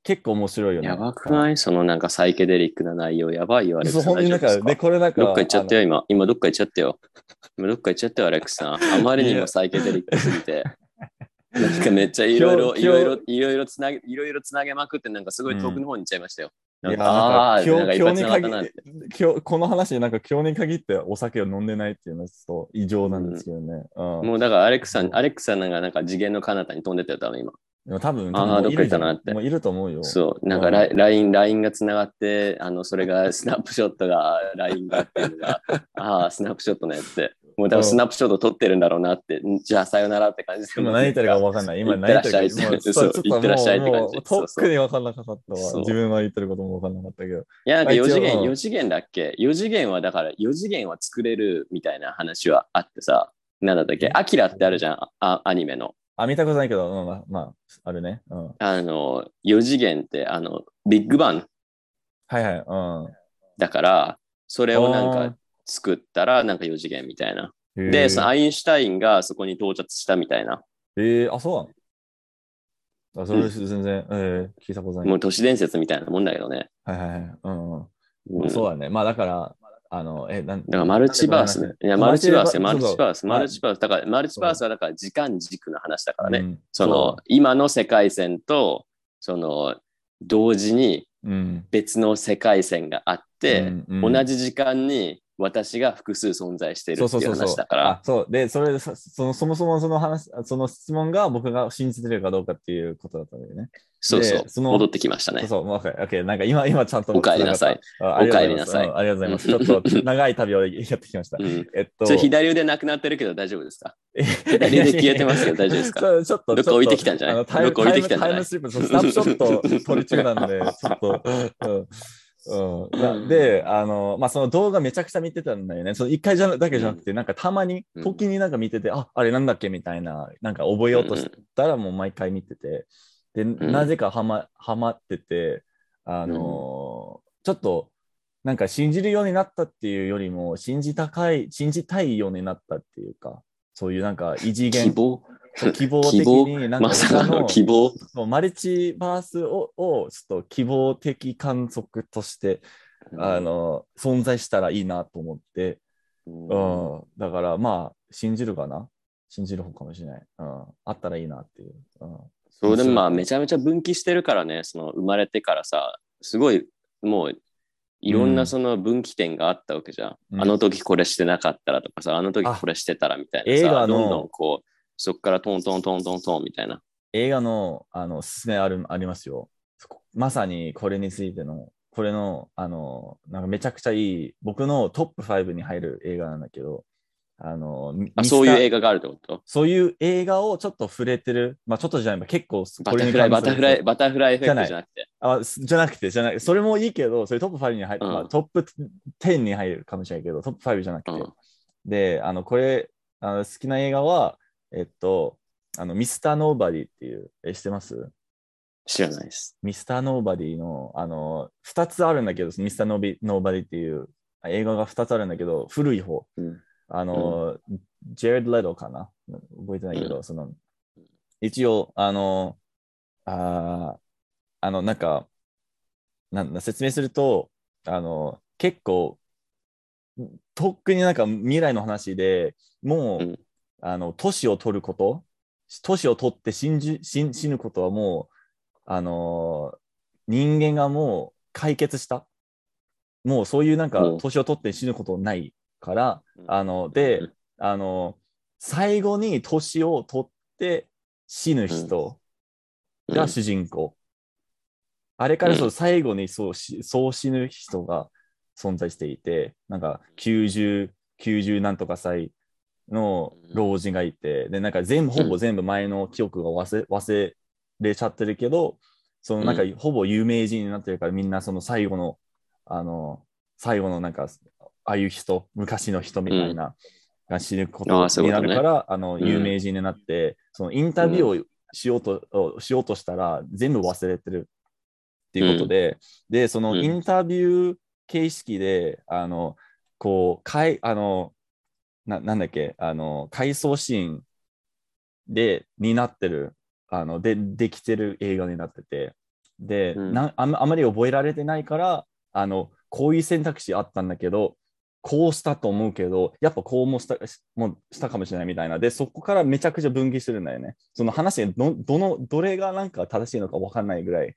結構面白いよね。やばくない？そのなんかサイケデリックな内容、やばいよ、アレックなんか、で、これなんか、どっか行っちゃったよ。よ、今。今どっか行っちゃったよ。今どっか行っちゃったよ、アレックスさん。あまりにもサイケデリックすぎて。なんかめっちゃいろいろ、いろいろ、いろいろつなげ、いろいろつなげまくって、なんかすごい遠くの方に行っちゃいましたよ。なんかいやああ今日今日って。今日この話でなんか今日に限ってお酒を飲んでないっていうのはちょっと異常なんですけどね。うんもうだからアレックさん、アレックさんなんかなんか次元の彼方に飛んでったよ、多分今。でも多分、あー多分もういるどっか行ったなってもういると思うよ。そう、なんか LINE、LINE がつながって、あの、それがスナップショットが LINE がっていうのが、ああ、スナップショットのやつで、もう多分スナップショット撮ってるんだろうなって、んじゃあさよならって感じで。今何言ってるか分かんない。今何言ってらっしゃいるか。もう そうちょってらっしゃいって感じとっくに分かんなかったわ。自分が言ってることも分かんなかったけど。いや、なんか4次元、あ一応うん4次元だっけ ?4 次元はだから4次元は作れるみたいな話はあってさ、なんだったっけ？アキラってあるじゃん、あアニメの。あ、見たことないけど、うん、まあ、まあ、あるね。うん。はいあの、4次元って、あの、ビッグバンはい。うんだから、それをなんか作ったら、なんか4次元みたいな。で、そのアインシュタインがそこに到達したみたいな。えー、あ、そうなの？あ、それ全然、えー、聞いたことない。もう都市伝説みたいなもんだけどね。はいはいはい。うんうん。うんそうだね。まあだから、あの、え、なんだからマルチバースね。いや、マルチバースよ、マルチバース、マルチバース。だから、マルチバースはだから時間軸の話だからね。うんその、今の世界線と、その、同時にうん。別の世界線があって、うんうん同じ時間に私が複数存在しているそうっていううそそうそう話だからあ、そう。で、それでそその、そもそもその話、その質問が僕が信じてるかどうかっていうことだったんだよね。そうそうで、その戻ってきましたね。そうそう、もう OK、OK。なんか今、今ちゃんと。お帰りなさいお帰りなさいうんありがとうございます。ちょっと長い旅をやってきました。うん。えっと、左腕なくなってるけど大丈夫ですか？左腕消えてますけど大丈夫ですか？ちょっと、どっか置いてきたんじゃない？どっか置いてきたんじゃない？タイムスリップ、スナップショット撮り中なんで、ちょっと、うん。で、あの、まあ、その動画めちゃくちゃ見てたんだよね。その一回じゃだけじゃなくて、なんかたまに、うん時になんか見てて、あ、あれなんだっけみたいな、なんか覚えようとしたらもう毎回見てて、で、ん。なぜかはま、はまってて、あのちょっと、なんか信じるようになったっていうよりも、信じたかい、信じたいようになったっていうか、そういうなんか異次元、希望？希望的に、なんかまさかの希望？マルチバースををちょっと希望的観測として、あの存在したらいいなと思って、うん。うん。だからまあ信じるかな？信じる方かもしれない、うん、あったらいいなっていう、うん、そうでもまあめちゃめちゃ分岐してるからね、その生まれてからさ、すごいもういろんうなん。その分岐点があったわけじゃん。うん。あの時これしてなかったらとかさ、あの時これしてたらみたいなさ、どんどんこう、そっからトントントントントンみたいな。映画のあのおすすめあるありますよまさにこれについてのこれのあのなんかめちゃくちゃいい僕のトップ5に入る映画なんだけどあのミあ、そういう映画画があるってこと？そういう映画をちょっと触れてる、まあちょっとじゃない、結構バタフライ、バタフライ、バタフライエフェクトじゃなくて。あすじゃなくて、じゃない、それもいいけど、それトップ5に入って、うんまあ、トップ10に入るかもしれないけど、トップ5じゃなくて。うんで、あの、これ、あの好きな映画は、えっと、あの、ミスターノーバディっていう、え、知ってます？知らないです。ミスターノーバディの、あの、2つあるんだけど、ミスターノービノーバディっていうあ映画が2つあるんだけど、古い方。うん。あの、ジェレッド・レドかな？覚えてないけど、その、一応、あの、あーあの、なんか、なんだ、説明すると、あの、結構、とっくになんか未来の話でもう、うんあの、年を取ること、年を取って死んじ死ん死ぬことはもう、あの人間がもう解決した。もうそういうなんかう。ん年を取って死ぬことないから、うん。あの、で、うん。あの、最後に年を取って死ぬ人が主人公。あれからそう最後にそうしそう死ぬ人が存在していて、なんか90、90なんとか歳の老人がいて、で、なんか全部、ほぼ全部前の記憶が忘れ忘れちゃってるけど、そのなんかうほぼ有名人になってるから、みんなその最後の、あの、最後のなんか、ああいう人、昔の人みたいな、が死ぬこあとになるから、あの、ん。有名人になって、そのインタビューをしようと、をしようとしたら、全部忘れてるっていうことで、で、そのうん。インタビュー形式で、あの、こう、かい、あの、ななんだっけ、あの、回想シーンで、になってる、あの、で、できてる映画になってて、で、うん。なんあんあまり覚えられてないから、あの、こういう選択肢あったんだけど、こうしたと思うけど、やっぱこうもしたしもうしたかもしれないみたいな。で、そこからめちゃくちゃ分岐するんだよね。その話がど、どの、どれがなんか正しいのか分かんないぐらい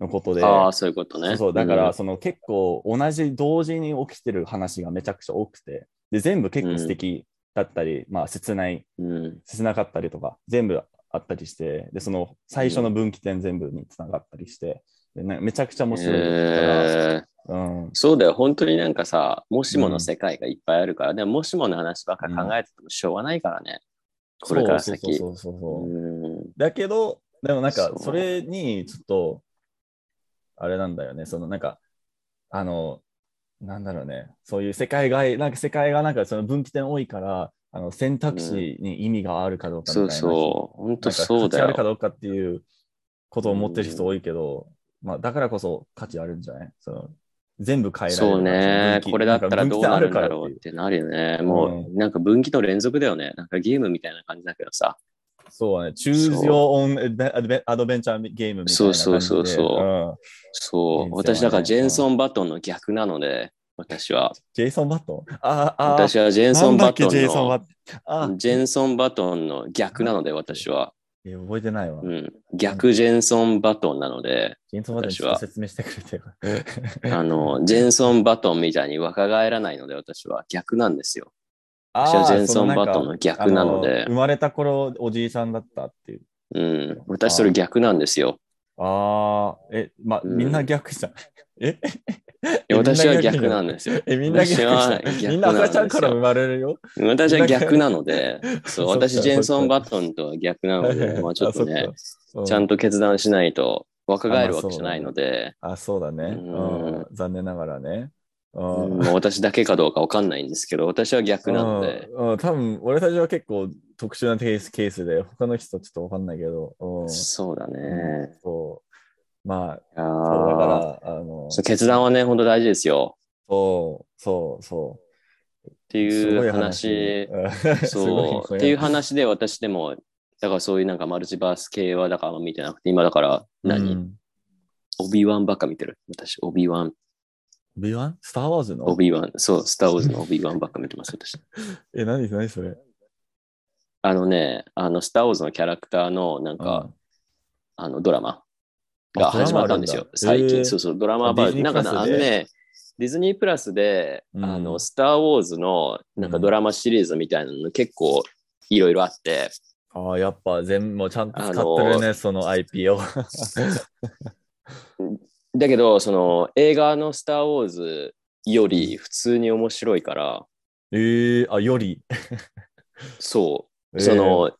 のことで、ああ、そういうことね。そうそう。だかうん。らその結構同じ同時に起きてる話がめちゃくちゃ多くて、で全部結構素敵だったり、まあ切ない、うん、切なかったりとか、全部あったりして、でその最初の分岐点全部につながったりして、でなんかめちゃくちゃ面白いから、えー。うん、そうだよ、本当になんかさ、もしもの世界がいっぱいあるから、でももしもの話ばっか考えててもしょうがないからね。これから先。そうそうそうそうそう、うん。だけど、でもなんかそれにちょっと、あれなんだよね、そのなんか、あの、なんだろうね、そういう世界が、なんか世界がなんかその分岐点多いから、あの選択肢に意味があるかどうかみたいな、そうそう、本当そうだ価値あるかよ。どうかっていうことを持ってる人多いけど、まあだからこそ価値あるんじゃない？その全部変えられるそうね、これだったらどうなるんだろうっう。てなるよね。もう、なんか分岐の連続だよね。なんかゲームみたいな感じだけどさ。そうね、choose そう your own アドベンチャーゲームみたいな感じで。そうそうそうそうそう、人生はね私だからジェンソン・バトンの逆なので、私は。ジェイソン・バットン？ああ、私はジェンソン・バトンのジェンソン・バトンの逆なので、私は。え覚えてないわ。うん、逆ジェンソン・バトンなので、ジェイソン・バットンちょっと説明してくれてよ。あの、ジェンソン・バトンみたいに若返らないので、私は逆なんですよ。あ私はジェンソンバットンの逆なのであ生まれた頃おじいさんだったっていう。うん、私それ逆なんですよ。ああ、え、ま、うんみんな逆じゃん。え？え私は逆なんですよ。え、みんな逆じゃ私はん。逆みんな赤ちゃんから生まれるよ。私は逆なので、そう、私ジェンソン・バトンとは逆なので、まあちょっとね、あ、ちゃんと。と決断しないと若返るわけじゃないので、あ、そうだね。残念ながらね。ううんあ私だけかどうかわかんないんですけど、私は逆なので、うんうん多分俺たちは結構特殊なケースケースで、他の人ちょっとわかんないけど。うんそうだね。そう。まあ、だーから、あの、決断はね、本当大事ですよ。そう、そう、そう。っていう話、話。そう。っていう話で私でも、だからそういうなんかマルチバース系はだから見てなくて、今だから何、うんオビワンばっか見てる。私、オビワン、オビワンスター・ウォーズの？オビワン、そう、スター・ウォーズのオビワンばっか見てます、私。え、何？何それ？あのね、あの、スター・ウォーズのキャラクターのなんか、あの、ドラマが始まったんですよ。最近。そうそう、ドラマ版。あディズニなんかな、あのね、ディズニープラスで、うん。あの、スター・ウォーズのなんかドラマシリーズみたいなの結構いろいろあって、ああ、やっぱ全部ちゃんと使ってるね、その IP を。だけど、その映画のスター・ウォーズより普通に面白いから、ええあ、より？そう、えーその、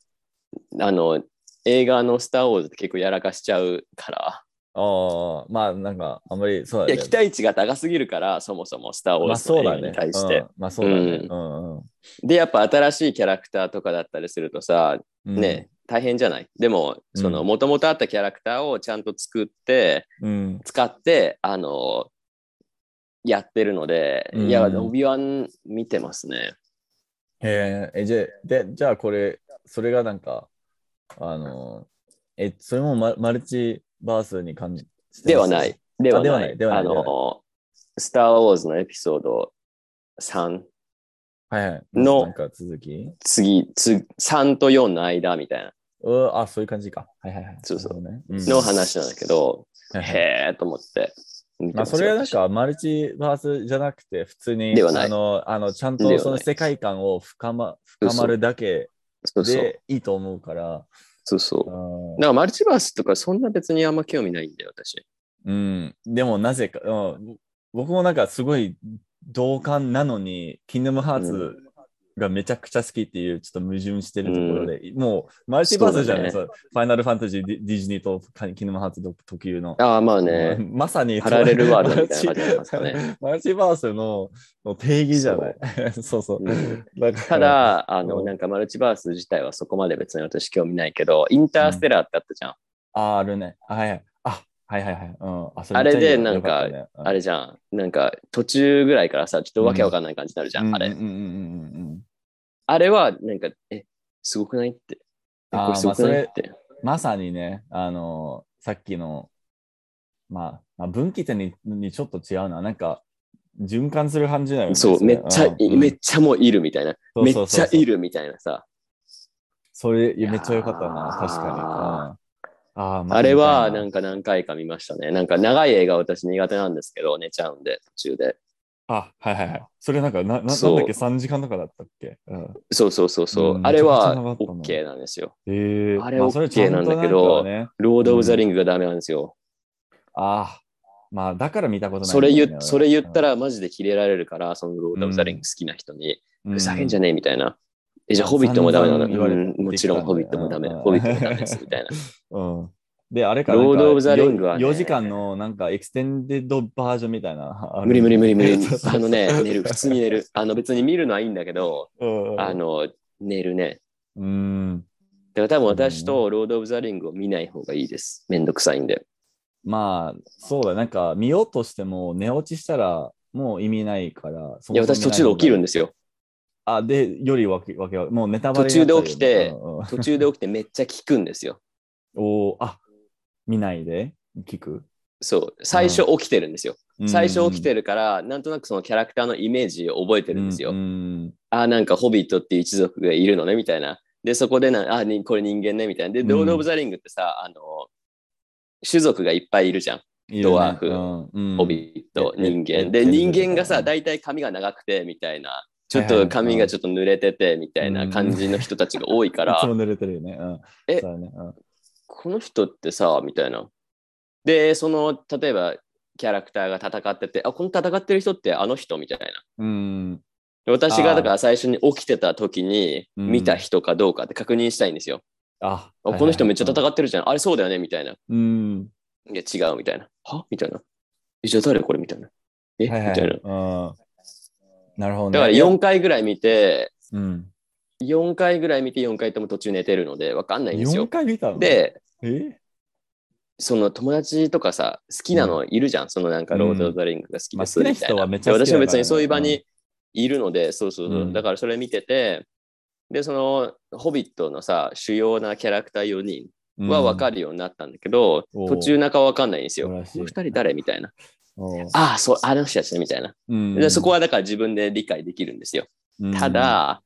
あの、映画のスター・ウォーズって結構やらかしちゃうから、ああ、まあなんか、あんまりそうだね。いや、期待値が高すぎるから、そもそもスター・ウォまあーズの映画。に対して。うんまあそうだね。ううんうんで、やっぱ新しいキャラクターとかだったりするとさ、うん。ね、大変じゃない？でも、もともとあったキャラクターをちゃんと作って、うん。使って、あの、やってるので、うんいや、オビワン見てますね。へえ、え、じゃあ、で、じゃあこれ、それがなんか、あの、え、それもママルチバースに感じではない。。ではではな。ないいではないあの、スター・ウォーズのエピソード3、はいはい。のなんか続き？次、つ3と4の間みたいなうあ、そういう感じか。はいはいはい。そうそうね。んの話なんだけど、へーと思ってまあ。それはなん私かマルチバースじゃなくて、普通に、あの、あのちゃんとその世界観を深ま深まるだけ。でいいと思うから、そうそう。うんだからマルチバースとかそんな別にあんま興味ないんだよ、私。うん、でもなぜか、うん、僕もなんかすごい同感なのに、キングムハーツがめちゃくちゃ好きっていうちょっと矛盾してるところで、もうマルチバースじゃない、そうそうファイナルファンタジーディディズニーとキングムハーツ特有の。ああ、まあね。うんまさにパラレルワールドみたいな感じになりますかね。マルチバースのの定義じゃない。そうそう。うんた、だ、あの、うんなんかマルチバース自体はそこまで別に私興味ないけど、インターステラーってあったじゃん。ああるね。はいはい。あ、はいはいはい。うん、あそあれでなんかねうんあれじゃん。なんか途中ぐらいからさ、ちょっとわけわかんない感じになるじゃん、あれ。うんうんうんうんうん。あれは、なんか、え、すごくないって。えあーこれすごくないって。まさにね、あのさっきの、まあ、まあ、分岐点ににちょっと違うな。なんか、循環する感じだよね。そう、れめっちゃ、うんめっちゃもういるみたいな。めっちゃいるみたいなさ。それ、めっちゃ良かったな。確かに。あうんあれはなんか何回か見ましたね。なんか長い映画私苦手なんですけど、寝ちゃうんで、途中で。あ、はいはいはい。それなんか、な、ななんだっけ、3時間とかだったっけ？うん。そうそうそうそう。うんあれは OK なんですよ。えー、あれ OK なんだけどね、ロード・オブ・ザ・リングがダメなんですよ。ああ、まあだから見たことないんだそれ言それ言ったら、らマジでキレられるから、そのロード・オブ・ザ・リング好きな人に、うんふざけんじゃねえみたいな。え、じゃあ、ホビットもダメなの？うんもちろん、ホビットもダメ。うんホビットもダメです、みたいな。うん。で、あれかロードオブザリングはね4時間のなんか extended version みたいな。無理無理無理無理 あのね、寝る。普通に寝る。あの、別に見るのはいいんだけど、うんあの、寝るね。うん。だから多分私とロード・オブ・ザ・リングを見ない方がいいです。めんどくさいんで。まあ、そうだ、なんか見ようとしても寝落ちしたらもう意味ないから。いや、私途中で起きるんで。ですよ。あ、で、よりわけわけは、もうネタバレ途中で起きて途中で起きてめっちゃ聞くんですよ。おーあ、見ないで聞く？そう。最初起きてるんですよ。最初起きてるるから、なんとなくそのキャラクターのイメージを覚えてるんですよ。うんうんあ、なんかホビットっていう一族がいるのね、みたいな。で、そこでな、あ、にこれ人間ね、みたいな。で、うんロード・オブ・ザ・リングってさ、あの、種族がいっぱいいるじゃん。ドワーフうんうんホビット、ええ人え間。で、人間がさ、うん大体髪が長くて、みたいな。ちょっと髪がちょっと濡れてて、みたいな感じの人たちが多いかいらつ、も濡れてるよね。この人ってさ、みたいな。で、その、例えば、キャラクターが戦ってて、あ、この戦ってる人ってあの人？みたいな。うん。私がだから最初に起きてた時にうん見た人かどうかって確認したいんですよ。あ、あこの人めっちゃ戦ってるじゃん。あれそうだよね？みたいな。いうん。や違うみたいな。は？みたいな。えじゃあ誰これ？みたいな。え、はいはいみたいな。うん。なるほどね。だから4回ぐらい見て、うん。4回ぐらい見て4回とも途中寝てるので分かんないんです4よ。回見たの、で、え？その友達とかさ、好きなのいるじゃん？そのなんかロード・ザ・リングが好きですみたいな。私も別にそういう場にいるので、そうそうそう。うんだからそれ見てて、で、その、ホビットのさ、主要なキャラクター4人は分かる。るようになったんだけど、おう途中中分かんないんですよ。こ素晴らしいの2人誰みたいな。おうああ、そう、あの人たちねみたいな。うんでそこはだから自分で理解できるんですよ。うんただ、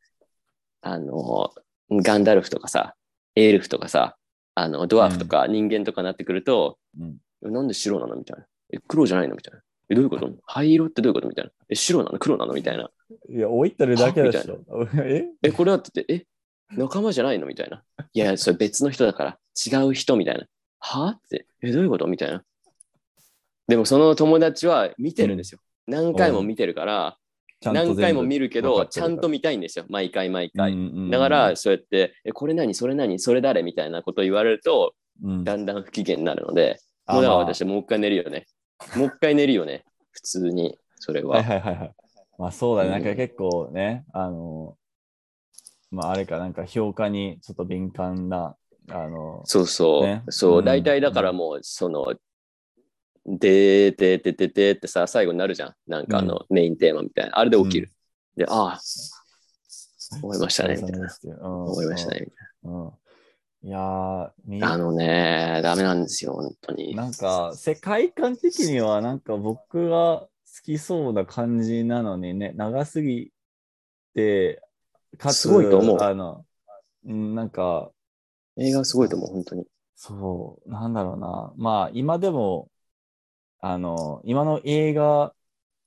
あの、ガンダルフとかさ、エルフとかさ、あの、ドワーフとか人間とかになってくると、うんえなんで白なのみたいな。え、黒じゃないのみたいな。え、どういうこと？灰色ってどういうことみたいな。え、白なの？黒なのみたいな。いや、置いてるだけでしょ。え？え、これはって言って、え、仲間じゃないのみたいな。いや、それ別の人だから、違う人みたいな。は？って、え、どういうこと？みたいな。でもその友達は見てるんですよ。何回も見てるから、何回も見るけど、ちゃんと見たいんですよ。毎回毎回。だから、そうやって、え、これ何それ何？それ誰みたいなこと言われると、うんだんだん不機嫌になるので、あもうだからまあ私、もう一回寝るよね。もう一回寝るよね。普通に、それは。はいはいはいはい。まあそうだね。うんなんか結構ね、あの、まああれか、なんか評価にちょっと敏感な、あの、そうそう。ねそうう、ん大体だからもう、その、でーてーてーてーてーってさ、最後になるじゃん。なんかあの、メインテーマみたいな。あれで起きる。で、ああ、思いましたね、みたいな。思思いましたね、みたいうん。いや。あのね、ダメなんですよ、本当に。なんか世界観的にはなんか僕が好きそうな感じなのにね、長すぎて、かつ、すごいと思うあの、うんなんか、映画はすごいと思う、本当に。そう、なんだろうな。まあ、今でも、あの、今の映画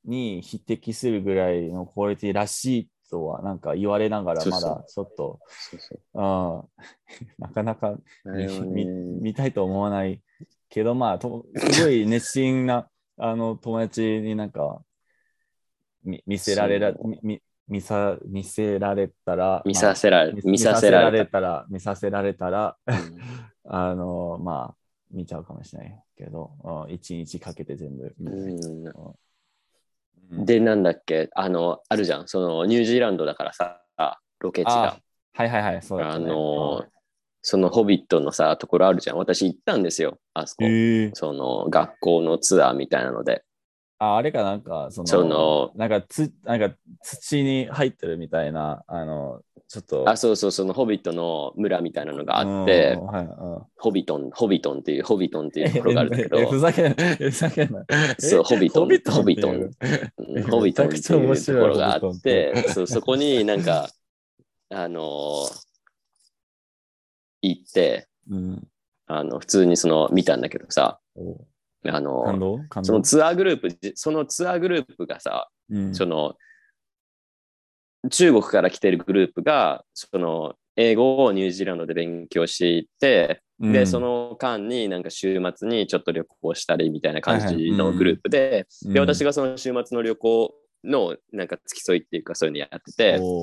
に匹敵するぐらいのクオリティらしいとは、なんか言われながら、まだちょっと、そうそう。うん、なかなか見たいと思わないけど、まあ、とすごい熱心な あの友達になんか見見せられら見さ見せられたら、見させられ、まあ見させられた。たら、見させられたら、うん。あの、まあ、見ちゃうかもしれないけど、うん一日かけて全部。うんで、なんだっけ、あの、あるじゃん。その、ニュージーランドだからさ、ロケ地があ。はいはいはい、そうだっあ。の、そのホビットのさ、ところあるじゃん。私行ったんですよ。あそこ。その、学校のツアーみたいなので。あ、あれかなんか、その、そのなんかつ、なんか土に入ってるみたいな、あの、ちょっと。あ、そうそう、そのホビットの村みたいなのがあってうん、はいうん。ホビトン、ホビトンっていう、ホビトンっていうところがあるんだけど。ええ、ふざけんな、ふざけんな。そう、ホビトン、ホビトン、ホビトン。っていうところがあってて、そうそこになんか、あのー行って、うん。あの、普通にその見たんだけどさ、お。あ感の、動？感動？そのツアーグループ、じそのツアーグループがさ、うん。その、中国から来てるグループが、その、英語をニュージーランドで勉強していて、で、うん。その間になんか週末にちょっと旅行したりみたいな感じのグループで、うん。で、私がその週末の旅行のなんか付き添いっていうかそういうのやってて、お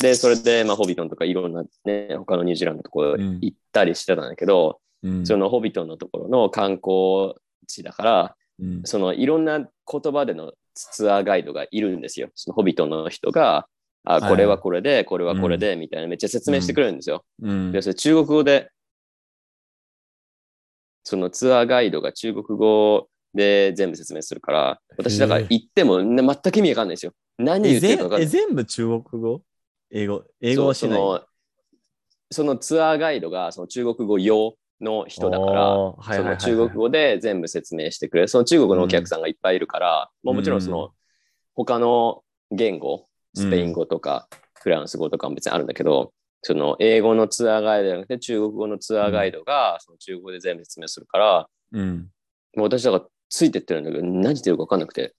で、それで、まあ、ホビトンとかいろんなね、他のニュージーランドのとこ行ったりしてたんだけど、うん。そのホビトンのところの観光地だから、うん。そのいろんな言葉でのツアーガイドがいるんですよ。そのホビトンの人が、あ、はい。これはこれで、これはこれで、みたいなめっちゃ説明してくれるんですよ。うん。で、それ中国語で、そのツアーガイドが中国語で全部説明するから、私だから行っても、ね、全く意味わかんないですよ。何言えってるかわかえ全部中国語？英語英語はしない？そのツアーガイドがその中国語用の人だから、そはいはいはいの中国語で全部説明してくれる。その中国のお客さんがいっぱいいるから、もうもちろんその他の言語、スペイン語とかフランス語とかも別にあるんだけど、その英語のツアーガイドじゃなくて中国語のツアーガイドがその中国語で全部説明するから、うん。もう私だからついてってるんだけど何言ってるか分かんなくて。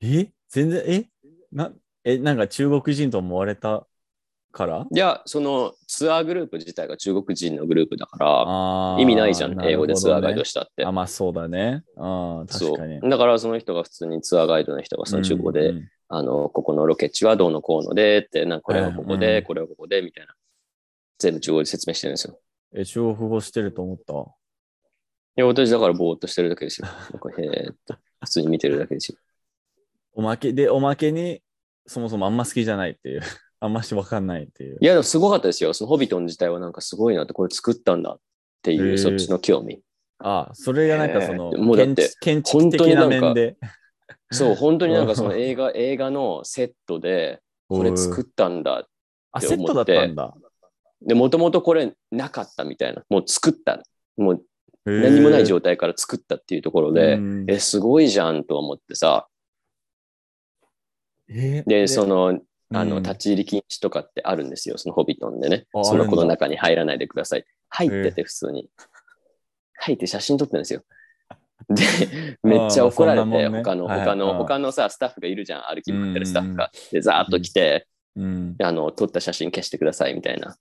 え？全然？え？なえなんか中国人と思われた？から？いや、そのツアーグループ自体が中国人のグループだから、意味ないじゃん、英語でツアーガイドしたって。あ、まあそうだね。あー確かに。そう。だからその人が普通にツアーガイドの人がその中国語で、うんあの、ここのロケ地はどうのこうのでって、なんかこれはここで、うんこれはここで、みたいな。全部中国語で説明してるんですよ。え、中国語してると思った？いや、私だからぼーっとしてるだけですよ。なんかへーっと、普通に見てるだけですよ。おまけで、おまけに、そもそもあんま好きじゃないっていう。あんましわかんないっていうい。や、でもすごかったですよ。そのホビトン自体はなんかすごいなって、これ作ったんだっていう、そっちの興味。あそれがなんかその、えーもうだって建築的な面で。そう、本当になんかその 映画、映画のセットで、これ作ったんだ。あ、ってセットだ思ってったんだ。で、もともとこれなかったみたいな。もう作った。もう何何もない状態から作ったっていうところで、うんえ、すごいじゃんと思ってさ。えーで、その、あの、うん立ち入り禁止とかってあるんですよ。そのホビトンでね。あその子の中に入らないでください。入ってて普通に。入って写真撮ってるんですよ。で、めっちゃ怒られて、ね他の、はい他の、うん他のさ、スタッフがいるじゃん。歩き回ってるスタッフが。で、ザーッと来て、うん。あの、撮った写真消してくださいみたいな。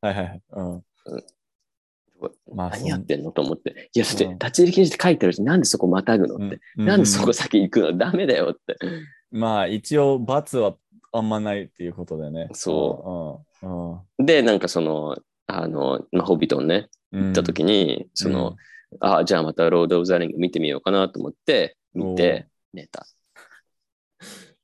はいはいはい。うん。まあ何やってんのと思って。いや、だってうん立ち入り禁止って書いてあるし、なんでそこまたぐのって。うなんでそこ先行くの？ダメだよって。まあ一応罰はあんまないっていうことでね。そううん。うんで、なんかその、あの、まあ、ホビトンね、うん。行った時に、その、あじゃあまたロード・オブ・ザ・リング見てみようかなと思って、見て、寝た。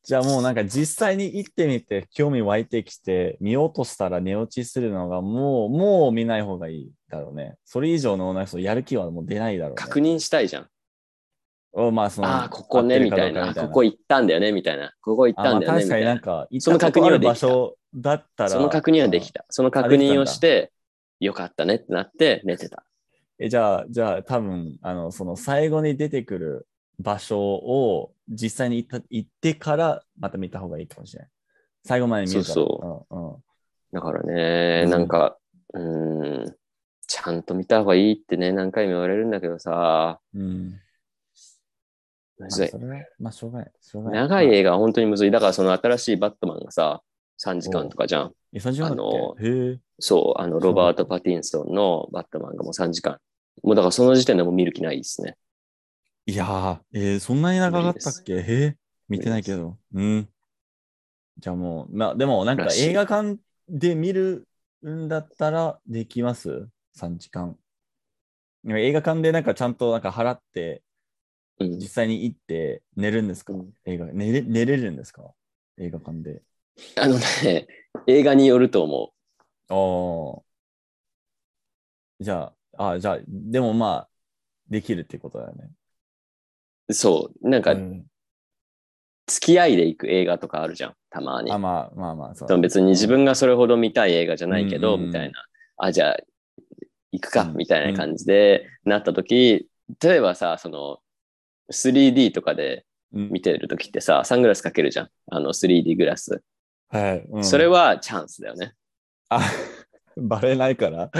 じゃあもうなんか実際に行ってみて興味湧いてきて見ようとしたら寝落ちするのがもう、もう見ない方がいいだろうね。それ以上のなんかやる気はもう出ないだろうね。確認したいじゃん。おまあそのああ、ここね、みたいな。ここ行ったんだよね、みたいな。ここ行ったんだよね、みたいなあまあ確かになん。か行その確認はできた場所だったら。その確認はできた。その確認をして、よかったねってなって寝てた。えじゃあ、じゃあ多分、あの、その最後に出てくる場所を実際に行った行ってからまた見た方がいいかもしれない。最後まで見るから。そううんうんだからね、うんなんか、うーん、ちゃんと見た方がいいってね、何回も言われるんだけどさ、うん。むずいまあ、。しょうがない。しょうがない。長い映画は本当にむずい。だからその新しいバットマンがさ、3時間とかじゃん。え、3時間あの。そう、あの、ロバート・パティンソンのバットマンがもう3時間。もうだからその時点でもう見る気ないですね。いやー、えーそんなに長かったっけ？へえ。見てないけど。うん。じゃあもう、まあ、でもなんか映画館で見るんだったらできます ?3 時間。映画館でなんかちゃんとなんか払って、うん実。際に行って寝るんですか、うん映画寝れ寝れるんですか？映画館で。あのね、映画によると思ああ。じゃあ、あじゃあ、でもまあ、できるってことだよね。う。そう、なんかうん付き合いで行く映画とかあるじゃん、たまにあ、。まあまあまあ、そう別に自分がそれほど見たい映画じゃないけど、うんうんうんみたいな。あ、じゃあ、行くか、うんみたいな感じでなった時、例えばさ、その、3D とかでうん見てる時ってさ、サングラスかけるじゃん。あの 3D グラス。はい。うんそれはチャンスだよね。あ バレないから？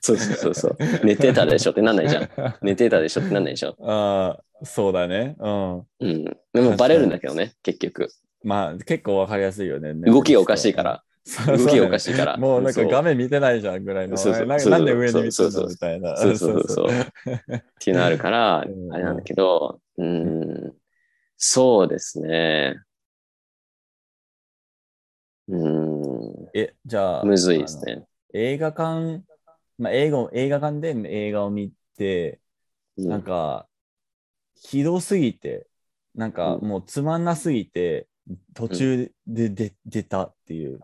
そうそうそうそう。寝てたでしょってなんないじゃん。寝てたでしょってなんないでしょ。ああ、そうだね。うん。うん。でもバレるんだけどね、結局。まあ、結構わかりやすいよね。動きがおかしいか。ら。動きがおかしいから。もうなんか画面見てないじゃんぐらいの。そうそうなそうなんで上に見てるそうそうのみたいな。そうそうそうっていうのあるからうん、あれなんだけど、うん、そうですね。うん、え、じゃあ、むずいですね。映画館、まあ、映画映画館で映画を見て、うんなんか、ひどすぎて、なんかうんもうつまんなすぎて、途中で出出たっていう。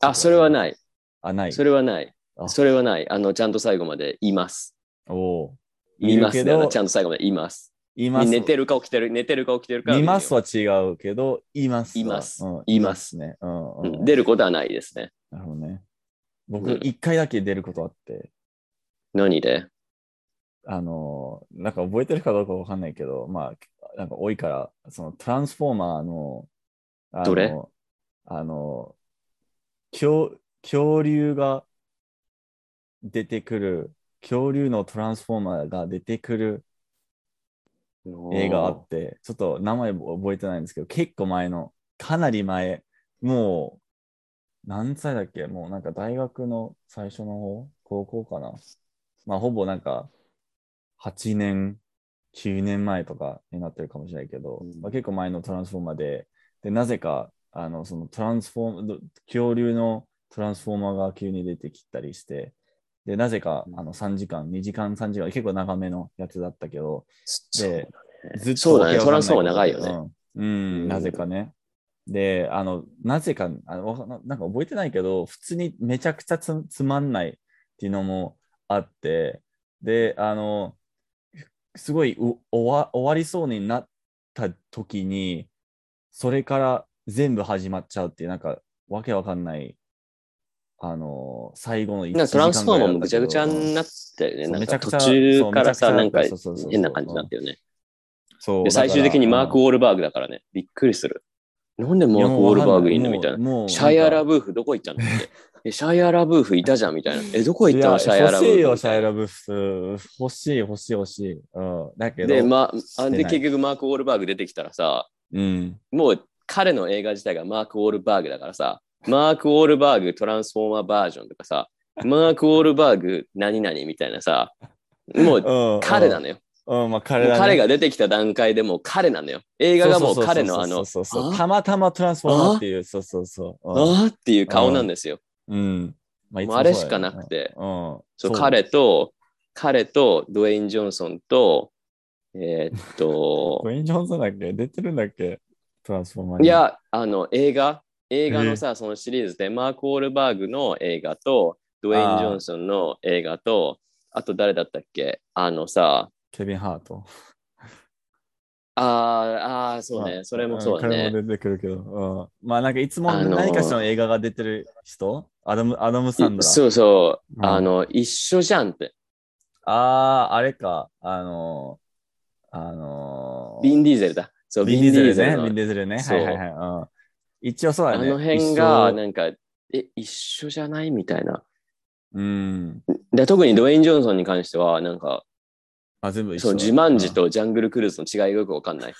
あ、それはない。あ、ない。それはない。あそれはない。あの、ちゃんと最後までいます。おういますね。ちゃんと最後までいます。います。寝てるか起きてる、寝てるか起きてるか。いますは違うけど、いますわ。いますうんいますね。うんううんん出ることはないですね。なるほどね。うん僕、一回だけ出ることあって、何で？あのー、なんか覚えてるかどうかわかんないけど、まあ、なんか多いから、そのトランスフォーマーの、あのどれ？あの、恐恐竜が出てくる、恐竜のトランスフォーマーが出てくる映画あって、ちょっと名前覚えてないんですけど、結構前の、かなり前、もう、何歳だっけ？もうなんか大学の最初の方？高校かな？まあ、ほぼなんか、8年、9年前とかになってるかもしれないけど、うん。まあ、結構前のトランスフォーマーで、で、なぜか、あの、そのトランスフォーマー、恐竜のトランスフォーマーが急に出てきたりして、で、なぜか、あの、3時間、2時間、3時間、結構長めのやつだったけど、そうだねずっとそうだね。トランスフォーマー長いよね。うん、なぜかね。で、あの、なぜか、あのなんか覚えてないけど、普通にめちゃくちゃつつまんないっていうのもあって、で、あの、すごいう終わ終わりそうになった時に、それから全部始まっちゃうっていう、なんか、わけわかんない、あの、最後の1なんかトランスフォーマーもぐちゃぐちゃにになったよね。なんか途そうめちゃくちゃ中からさ、なんか変な感じになったよね。そうで、最終的にマーク・ウォールバーグだからね。びっくりする。なんでマーク・ウォールバーグいんの？みたいな。なシャイア・ラブブーフどこ行ったんだって。えシャイア・ラブーフいたじゃんみたいな。え、どこ行ったの？シャイア・ラブーフ欲しいよ、シャイラブフ。欲しい、欲しい、欲しい。うん。だけど、で、まあ、あで、結局マーク・ウォールバーグ出てきたらさ、うん。もう彼の映画自体がマーク・ウォールバーグだからさ、マーク・ウォールバーグトランスフォーマーバージョンとかさ、マーク・ウォールバーグ何々みたいなさ、もう。彼なのよ。うん、まあも彼だねう彼が出てきた段階でもう彼なのよ。映画がもう彼のあの、たまたまトランスフォーマーっていう、そうそうそう。うんあー？っていう顔なんですよ。うん。まあれしかなくて、うん。そう彼と、彼とドウェイン・ジョンソンと、えーっ ドとウ、ェイン・ジョンソンだっけ？出てるんだっけ？トランスフォーマーに。い、や、あの映画、映画のさ、そのシリーズでマーク・ウォールバーグの映画と、ドウェイン・ジョンソンの映画と、あと誰だったっけ？あのさ、ケビン・ハート。あーあー、そうね、んそれもそうだね。ん彼も出てくるけど。うん。まあなんかいつもあのー何かしらの映画が出てる人？アダム・アダム・サンドラ。そうそう、うんあの、一緒じゃんって。ああ、あれか。あのー、あのー、ビン・ディーゼルだ。そう、ビンディーゼルね。のビンディーゼルね。はいはいはい。うん、一応そうだね。あの辺が、なんか、え、一緒じゃないみたいな。うん。で特にドウェイン・ジョンソンに関しては、なんか、あ、全部一緒そう、だ。ジマンジとジャングルクルーズの違いがよくわかんない。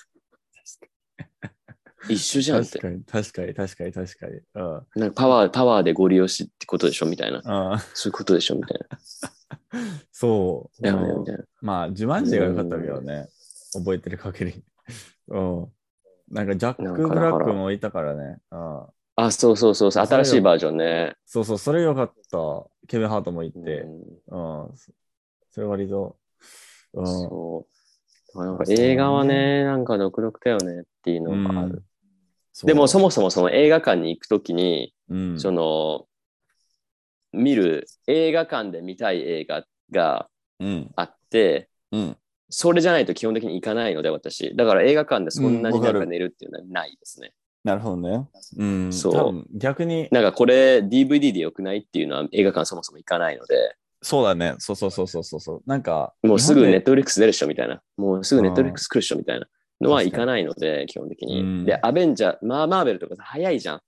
一緒じゃんって。確かに、確かに、確かに、確かに。うん。なんかパワー、パワーでご利用しってことでしょみたいな。うん、そういうことでしょみたいな。そう。だよね、うんみたいな。まあ、ジュマンジが良かったけどね。覚えてる限り。うん。なんか、ジャック・ブラックもいたからね。うん。あ、そうそうそうそう、新しいバージョンね。そうそう、それ良かった。ケビン・ハートもいて。うんうん。それ割と。うん。そう。なんか映画はね、なんか独特だよねっていうのがある。そうでもそもそもその映画館に行くときに、うん、その、見る映画館で見たい映画がうん。あって、うん。それじゃないと基本的に行かないので、私。だから映画館でそんなになんか寝るっていうのはないですね。なるほどね。うん。そう逆に、なんかこれ DVD でよくないっていうのは映画館そもそも行かないので、そうだね。そうそうそうそうそうそう。なんか、もうすぐネッ日トフリックス出るっしょみたいな。もうすぐネットフリックス来るっしょみたいなのは行かないので、基本的うんに。で、アベンジャー、まあマーベルとかさ早いじゃん。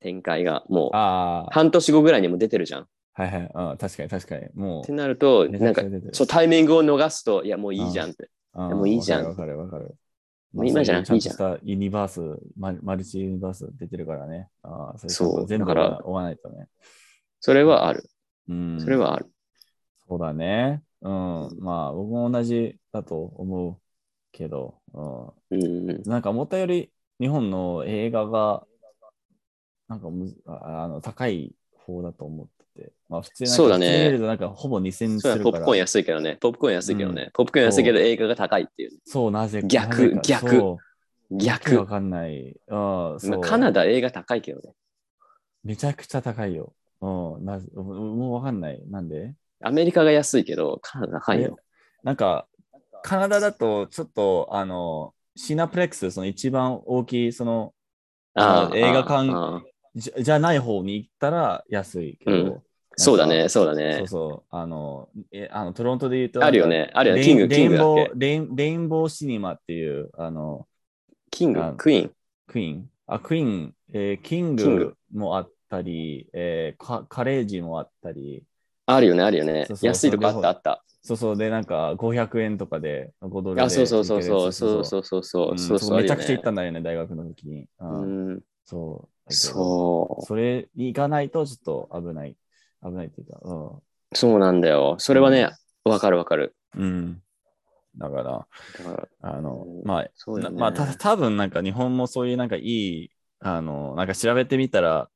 展開が。もう半年後ぐらいにも出てるじゃん。はいはい。うん、確かに確かに。もってなると、なんかそうタイミングを逃すと、いや、もういいじゃんって。うんもういいじゃんわかるわかる。もう今じゃんそうういいじゃんちゃんとしたユニバース、マルマルチユニバース出てるからね。ああ、そう全部だから追わないとね。それはある。うん。それはある。そうだね。うん。まあ、僕も同じだと思うけど、うん。うん、なんか思ったより日本の映画が、なんかむずああの高い方だと思ってて、まあ普通にそうだね見るとなんかほぼ2000円そうだするから。ポップコーン安いけどね。ポップコーン安いけどね。ポップコーン安いけど映画が高いっていう。そう、なぜか逆そうわ逆。かんない。うん、そうカナダ映画高いけどね。めちゃくちゃ高いよ。うん、なぜもうわかんない。なんで？アメリカが安いけど、カナダ高いよ。なんか、カナダだとちょっと、あの、シナプレックス、その一番大きい、その、あの映画館じゃじゃない方に行ったら安いけど、うんそうだね、そうだそねう。そう、あの、えあのトロントで言うと、あるよね、あるよね。キング、キングだっけ？レインボーレインボーシニマっていう、あの、キング？あ、クイーン？クイーン、あ、クイーン、えーキンググもあったり、えーカカレージもあったり、あるよね、あるよねそう。そう安いとこあった、あった。そうそう、で、なんか500円とかで、5ドルであ、そうそうそうそう、つそうそうそうそうう、んそうそう、めちゃくちゃ行ったんんだよね、大学の時に。うんうん、そう。そそれに行かないとちょっと危ない。危ないっていうか、うん。う、そうなんだよ。それはね、わかるわかる。うん。だから、だからあのうん、まあ、そうだねまあ、た多分なんか日本もそういうなんかいい、あの、なんか調べてみたら、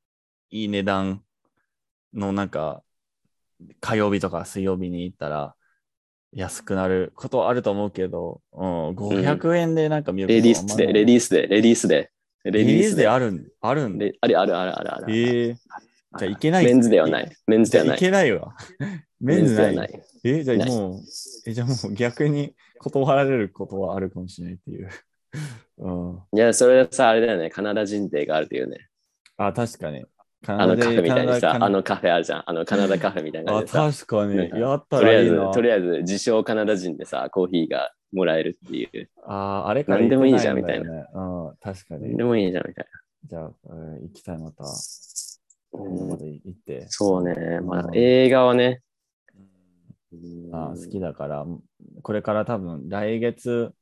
いい値段のなんか、火曜日とか水曜日に行ったら、安くなることあると思うけど、うん、500円でなんか見ることレディースで、レディースで、レディースで、レレディースでああるん、あるんる。あるあるあるあるある。ええじゃあいけない。メンズではない。メンズじゃあいではない。けないわ。メンズない。ない。え、じゃあないもう、え、じゃあもう逆に断られることはあるかもしれないっていう。うん。いや、それさ、あれだよね。カナダ人デーがあるっていうね。あ、確かに。カあのカフェみたいにさ、カあのカフェあるじゃん。あのカナダカフェみたいな あ。確かに。やったとりあえずらいいな。、とりあえず、自称カナダ人でさ、コーヒーがもらえるっていう。あーあれからなんでもいいじゃん行ってないんだよね。うん、確かにで。もいいじゃん、みたいじゃあ、えー行きたい、また。まで行って。そうね。まあう、ん映画はね。あー好きだから、これから多分来月、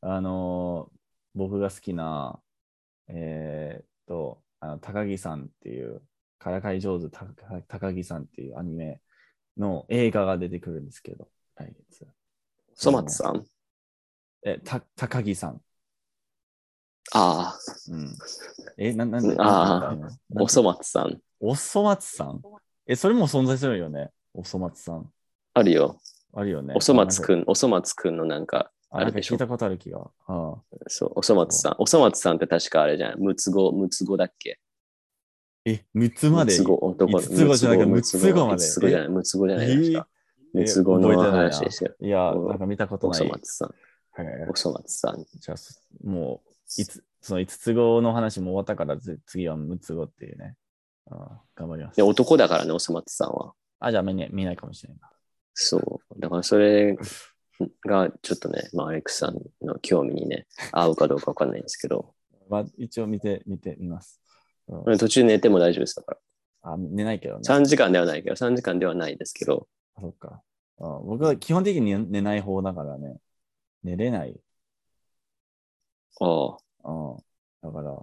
あのー僕が好きな、えーっと、あの高木さんっていう、からかい上手た高木さんっていうアニメの映画が出てくるんですけど、来月。ソマツさんえ、た高木さん。あうん。え、な、なんでああ、おそ松さん。おそ松さん？え、それも存在するよね？おそ松さん。あるよ。あるよね。おそ松ん。くん、おそ松くんのなんか、ああるでしょ？聞いたことある気が。あそう、おそ松さん。おそ松さんって確かあれじゃん。六つ子、六つ子だっけ？え、6つまで？六つ子、男五つ子じゃなくて六つ子まで？六つ子じゃない、六つ子じゃないえ確か。え？六つ子の話ですよ。いや、うんなんか見たことおない。そ松さん。はいおそ松さん。じゃあ、もう、いつ、その5つ子の話も終わったから、ず次は6つ子っていうね。あ頑張りますで、。男だからね、おそ松さんは。あ、じゃあ見,、ね、見ないかもしれないな。そう。だからそれがちょっとね、まあ、アレックスさんの興味にね、合うかどうかわかんないんですけど、まあ、一応見て、見てみます。うん途中寝ても大丈夫ですだから。あ、寝ないけどね。3時間ではないけど、3時間ではないですけど、あそっか。あ僕は基本的に寝ない方だからね。寝れない。おううん。だから、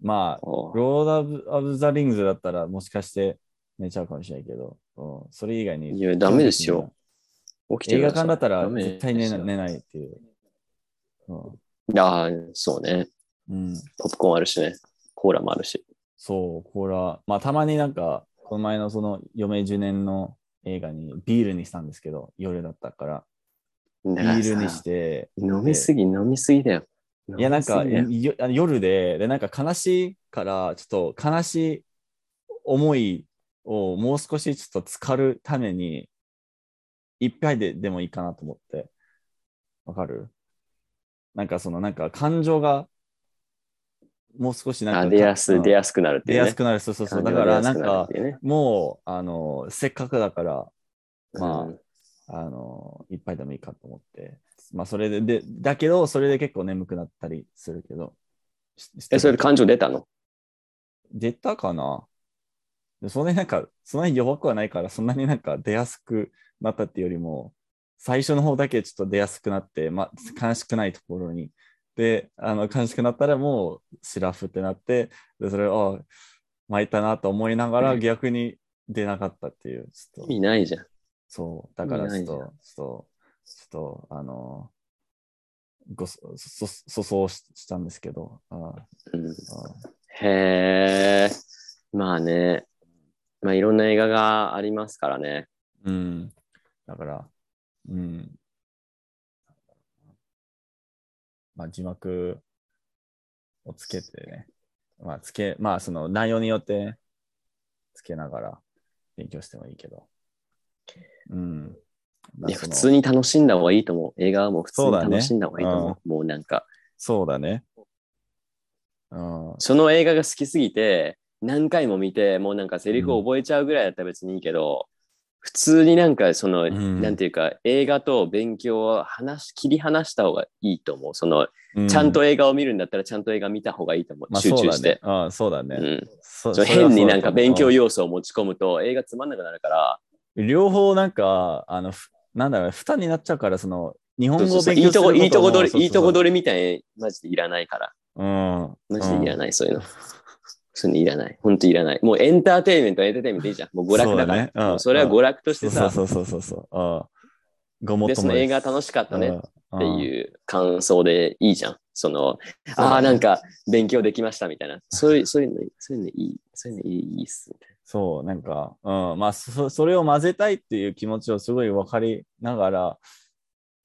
まあ、ロード・オブ・ザ・リングズだったらもしかして寝ちゃうかもしれないけど、うん、それ以外に。いや、ダメですよ。起きて映画館だったら絶対寝寝ないっていう。うんああ、そうね。うん、ポップコーンあるしね。コーラもあるし。そう、これは、まあたまになんか、この前のその余命10年の映画にビールにしたんですけど、夜だったから、ビールにして、飲みすぎ、飲みすぎだよ。いやなんか夜で、でなんか悲しいから、ちょっと悲しい思いをもう少しちょっと浸かるために、一杯ででもいいかなと思って。わかる？なんかそのなんか感情がもう少しなんかあ、出やす、うん出やすくなるってね。出やすくなる。そうそうそう。だからなんかねもう、あの、せっかくだから、まあうんあの、一杯でもいいかと思って。まあそれで、で、だけど、それで結構眠くなったりするけど。しえ、それで感情出たの？出たかな？でそんなになんか、そんなに弱くはないから、そんなになんか出やすくなったっていうよりも、最初の方だけちょっと出やすくなって、まあ、悲しくないところに。で、あの悲しくなったらもうシラフってなって、でそれを、あ巻いたなと思いながら逆に出なかったっていう、ちょっと意、味ないじゃん。そう、だからちょっと、ちょっと、ちょっと、あの、ごそ、そ、そ、そうししたんですけど、あうん、あへえ。まあね。まあいろんな映画がありますからね。うん。だから、うん。まあ、字幕をつけてね。まあ、つけ、まあ、その内容によって、ね、つけながら勉強してもいいけど。うん。いや、普通に楽しんだ方がいいと思う。映画はもう普通に楽しんだ方がいいと思う。もうなんか、そうだね。うん。その映画が好きすぎて、何回も見て、もうなんかセリフを覚えちゃうぐらいだったら別にいいけど、普通になんかその、んなんていうか、映画と勉強を話し、切り離した方がいいと思う。その、うちゃんと映画を見るんだったらちゃんと映画見た方がいいと思う。まあ、集中して。そうだね。うん、そうだね。変になんか勉強要素を持ち込むと映画つまんなくなるから、両方なんか、あの、ふなんだろう、負担になっちゃうから、その、日本語勉強することもいいとこ取り、いいとこ取りみたいにマジでいらないから。うん。マジでいらい。ない、そういうの。そういうのいらない。本当いらない。もうエンターテインメント、エンターテインメントいいじゃん。もう娯楽だから。そねうんそれは娯楽としてさ、そうそうそうそうそう。うん。ごもっで、ともその映画楽しかったねっっていう感想でいいじゃん。その、ああ、なんか勉強できましたみたいな。そういう、そういうの、そういうのいい、そういうのいいいいっす。そう、なんか、うん、まあそ、それを混ぜたいっていう気持ちをすごい分かりながら、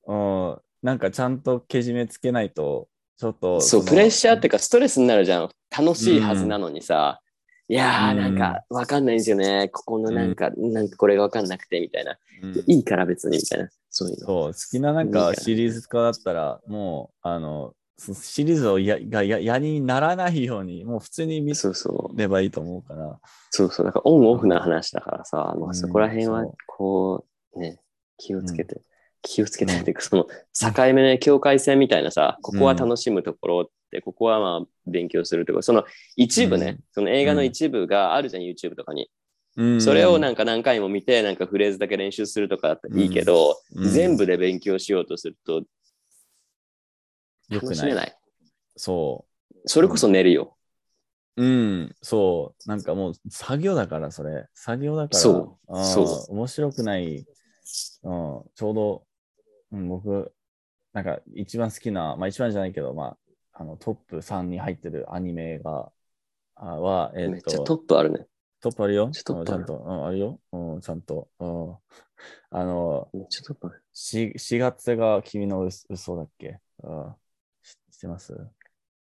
うん、なんかちゃんとけじめつけないと、ちょっと。そう、のプレッシャーっていうかストレスになるじゃん。楽しいはずなのにさ、いやー、うんなんかわかんないんですよね。ここのなんか、なんかこれがわかんなくてみたいな。うんいいから別にみたいな。そういうの。そう、好きななんかシリーズ化だったら、もう、あの、そシリーズをやがややにならないように、もう普通に見そうそう。ればいいと思うから。そうそう。だからオンオフな話だからさ、まあ、うんそこら辺はこう、ね、気をつけて、気をつけてっていうか、その境目ね、境界線みたいなさ、ここは楽しむところって、ここはまあ勉強するところ、その一部ね、うんその映画の一部があるじゃん、YouTube とかに。うんそれをなんか何回も見て、なんかフレーズだけ練習するとかだったらいいけど、うん全部で勉強しようとするとよくない。ない。そそれこそ寝るよ。う。うん、そう。なんかもう作業だから、それ。作業だから。そううんそう面白くない。うん、ちょうど、うん、僕、なんか一番好きな、まあ一番じゃないけど、まあ、あのトップ3に入ってるアニメが、あは、えっめっちゃトと、ップあるね。トップあるよ。ちゃんと、うん、あるよ。うん、ちゃんと。うん、あの、ちゃトップある。4, 4月が君の嘘嘘だっけ？うん。ってますめ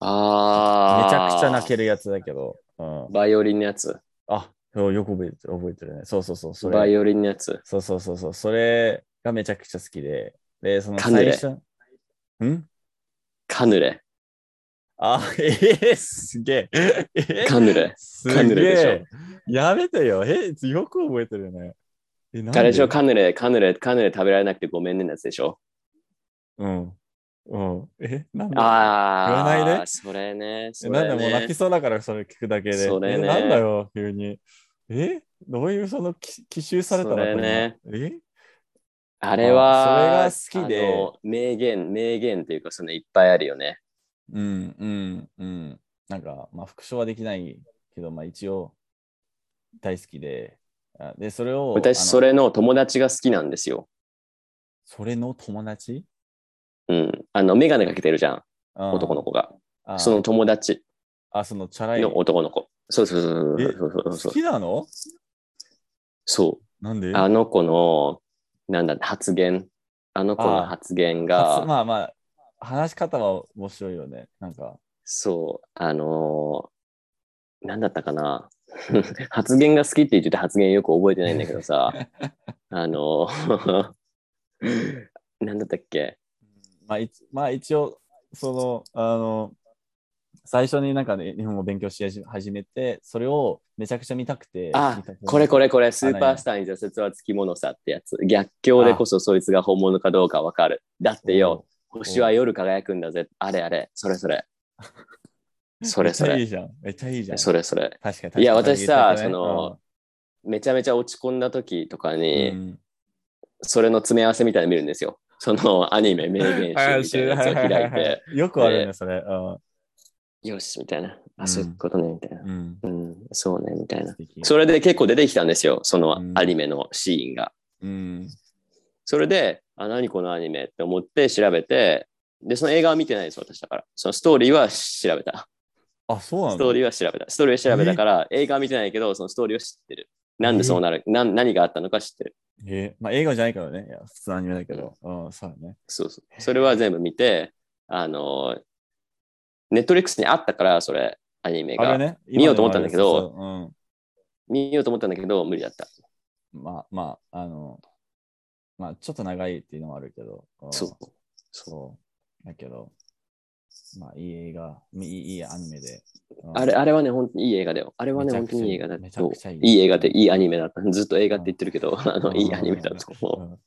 あー。ちゃくちゃ泣けるやつだけど。うん、バイオリンのやつ。あ、よよく覚えてる覚えてるね。そうそうそう。それバイオリンのやつ。そうそうそうそう。それがめちゃくちゃ好きで。で、そのカヌレ最初。ん？カヌレ。あ、えー、すげえ。えーカヌレ。すげえカヌレでしょやめてよ。え、よく覚えてるね。え、なんあれで？しょ、かカヌレ、カヌレ、カヌレ食べられなくてごめんねのやつでしょ。うん。うん。え、なんでああ。言わないでそれね。えそれなんでもう泣きね。そうだからそれ聞くだけで。それねえなんだよ、急に。えどういうそのき奇襲されたのそれねえ？あれは、あそれが好きで名言、名言っていうか、そのいっぱいあるよね。うん、うん、うん。なんか、まあ、復唱はできないけど、まあ、一応、大好きで。あで、それを。私、それの友達が好きなんですよ。それの友達？うん。あの、メガネかけてるじゃん、あ男の子が。あその友達あ、そのチャラい。の男の子。そうそうそうえそう好。きなの？そう。なんで？あの子の、なんだ、発言。あの子のあ発言初が、まあまあ、話し方は面白いよね。なんか。そう、あのーなんだったかな。発言が好きって言ってて発言よく覚えてないんだけどさ、あのー なんだったっけ？まあ、まあ、一応、その、あの、最初になんかね、日本語を勉強し始めて、それをめちゃくちゃ見たくて。あこれこれこれ、スーパースターに挫折はつきものさってやつ。逆境でこそそいつが本物かどうかわかる。だってよ、星は夜輝くんだぜ。あれあれ、それそれ。それそれ。めっちゃいいじゃん。めっちゃいいじゃん。それそれ。確かに確かに。いや、私さ、ねその、めちゃめちゃ落ち込んだ時とかに、うんそれの詰め合わせみたいなの見るんですよ。そのアニメ名言集みたいなやつを開いて、よくあるね、それ。うんよし、みたいな。うんあ、そういうことね、みたいな。うん。うん、そうね、みたいなそれで結構出てきたんですよ、そのうんアニメのシーンが。うん。それで、あ、何このアニメって思って調べて、で、その映画は見てないです、私だから。そのストーリーは調べた。あ、そうなんだ。ストーリーは調べた。ストーリーは調べたから、映画は見てないけど、そのストーリーを知ってる。なんでそうなる、なん何があったのか知ってる。えーまあ映画じゃないからね。いや普通のアニメだけど。うん、そうだね。そうそう。それは全部見て、あの、ネットリックスにあったから、それ、アニメが。ね？見ようと思ったんだけどう見ようと思ったんだけど、無理だった。うん。まあ、まあ、あの、まあ、ちょっと長いっていうのもあるけど。んそう。そう。だけど、まあ、いい映画、いいいいアニメで。うんあれ、あれはね、本当にいい映画だよ。あれはね、本当にいい映画だといい映画でいいアニメだった。ずっと映画って言ってるけど、あの、うんいいアニメだと思う。うん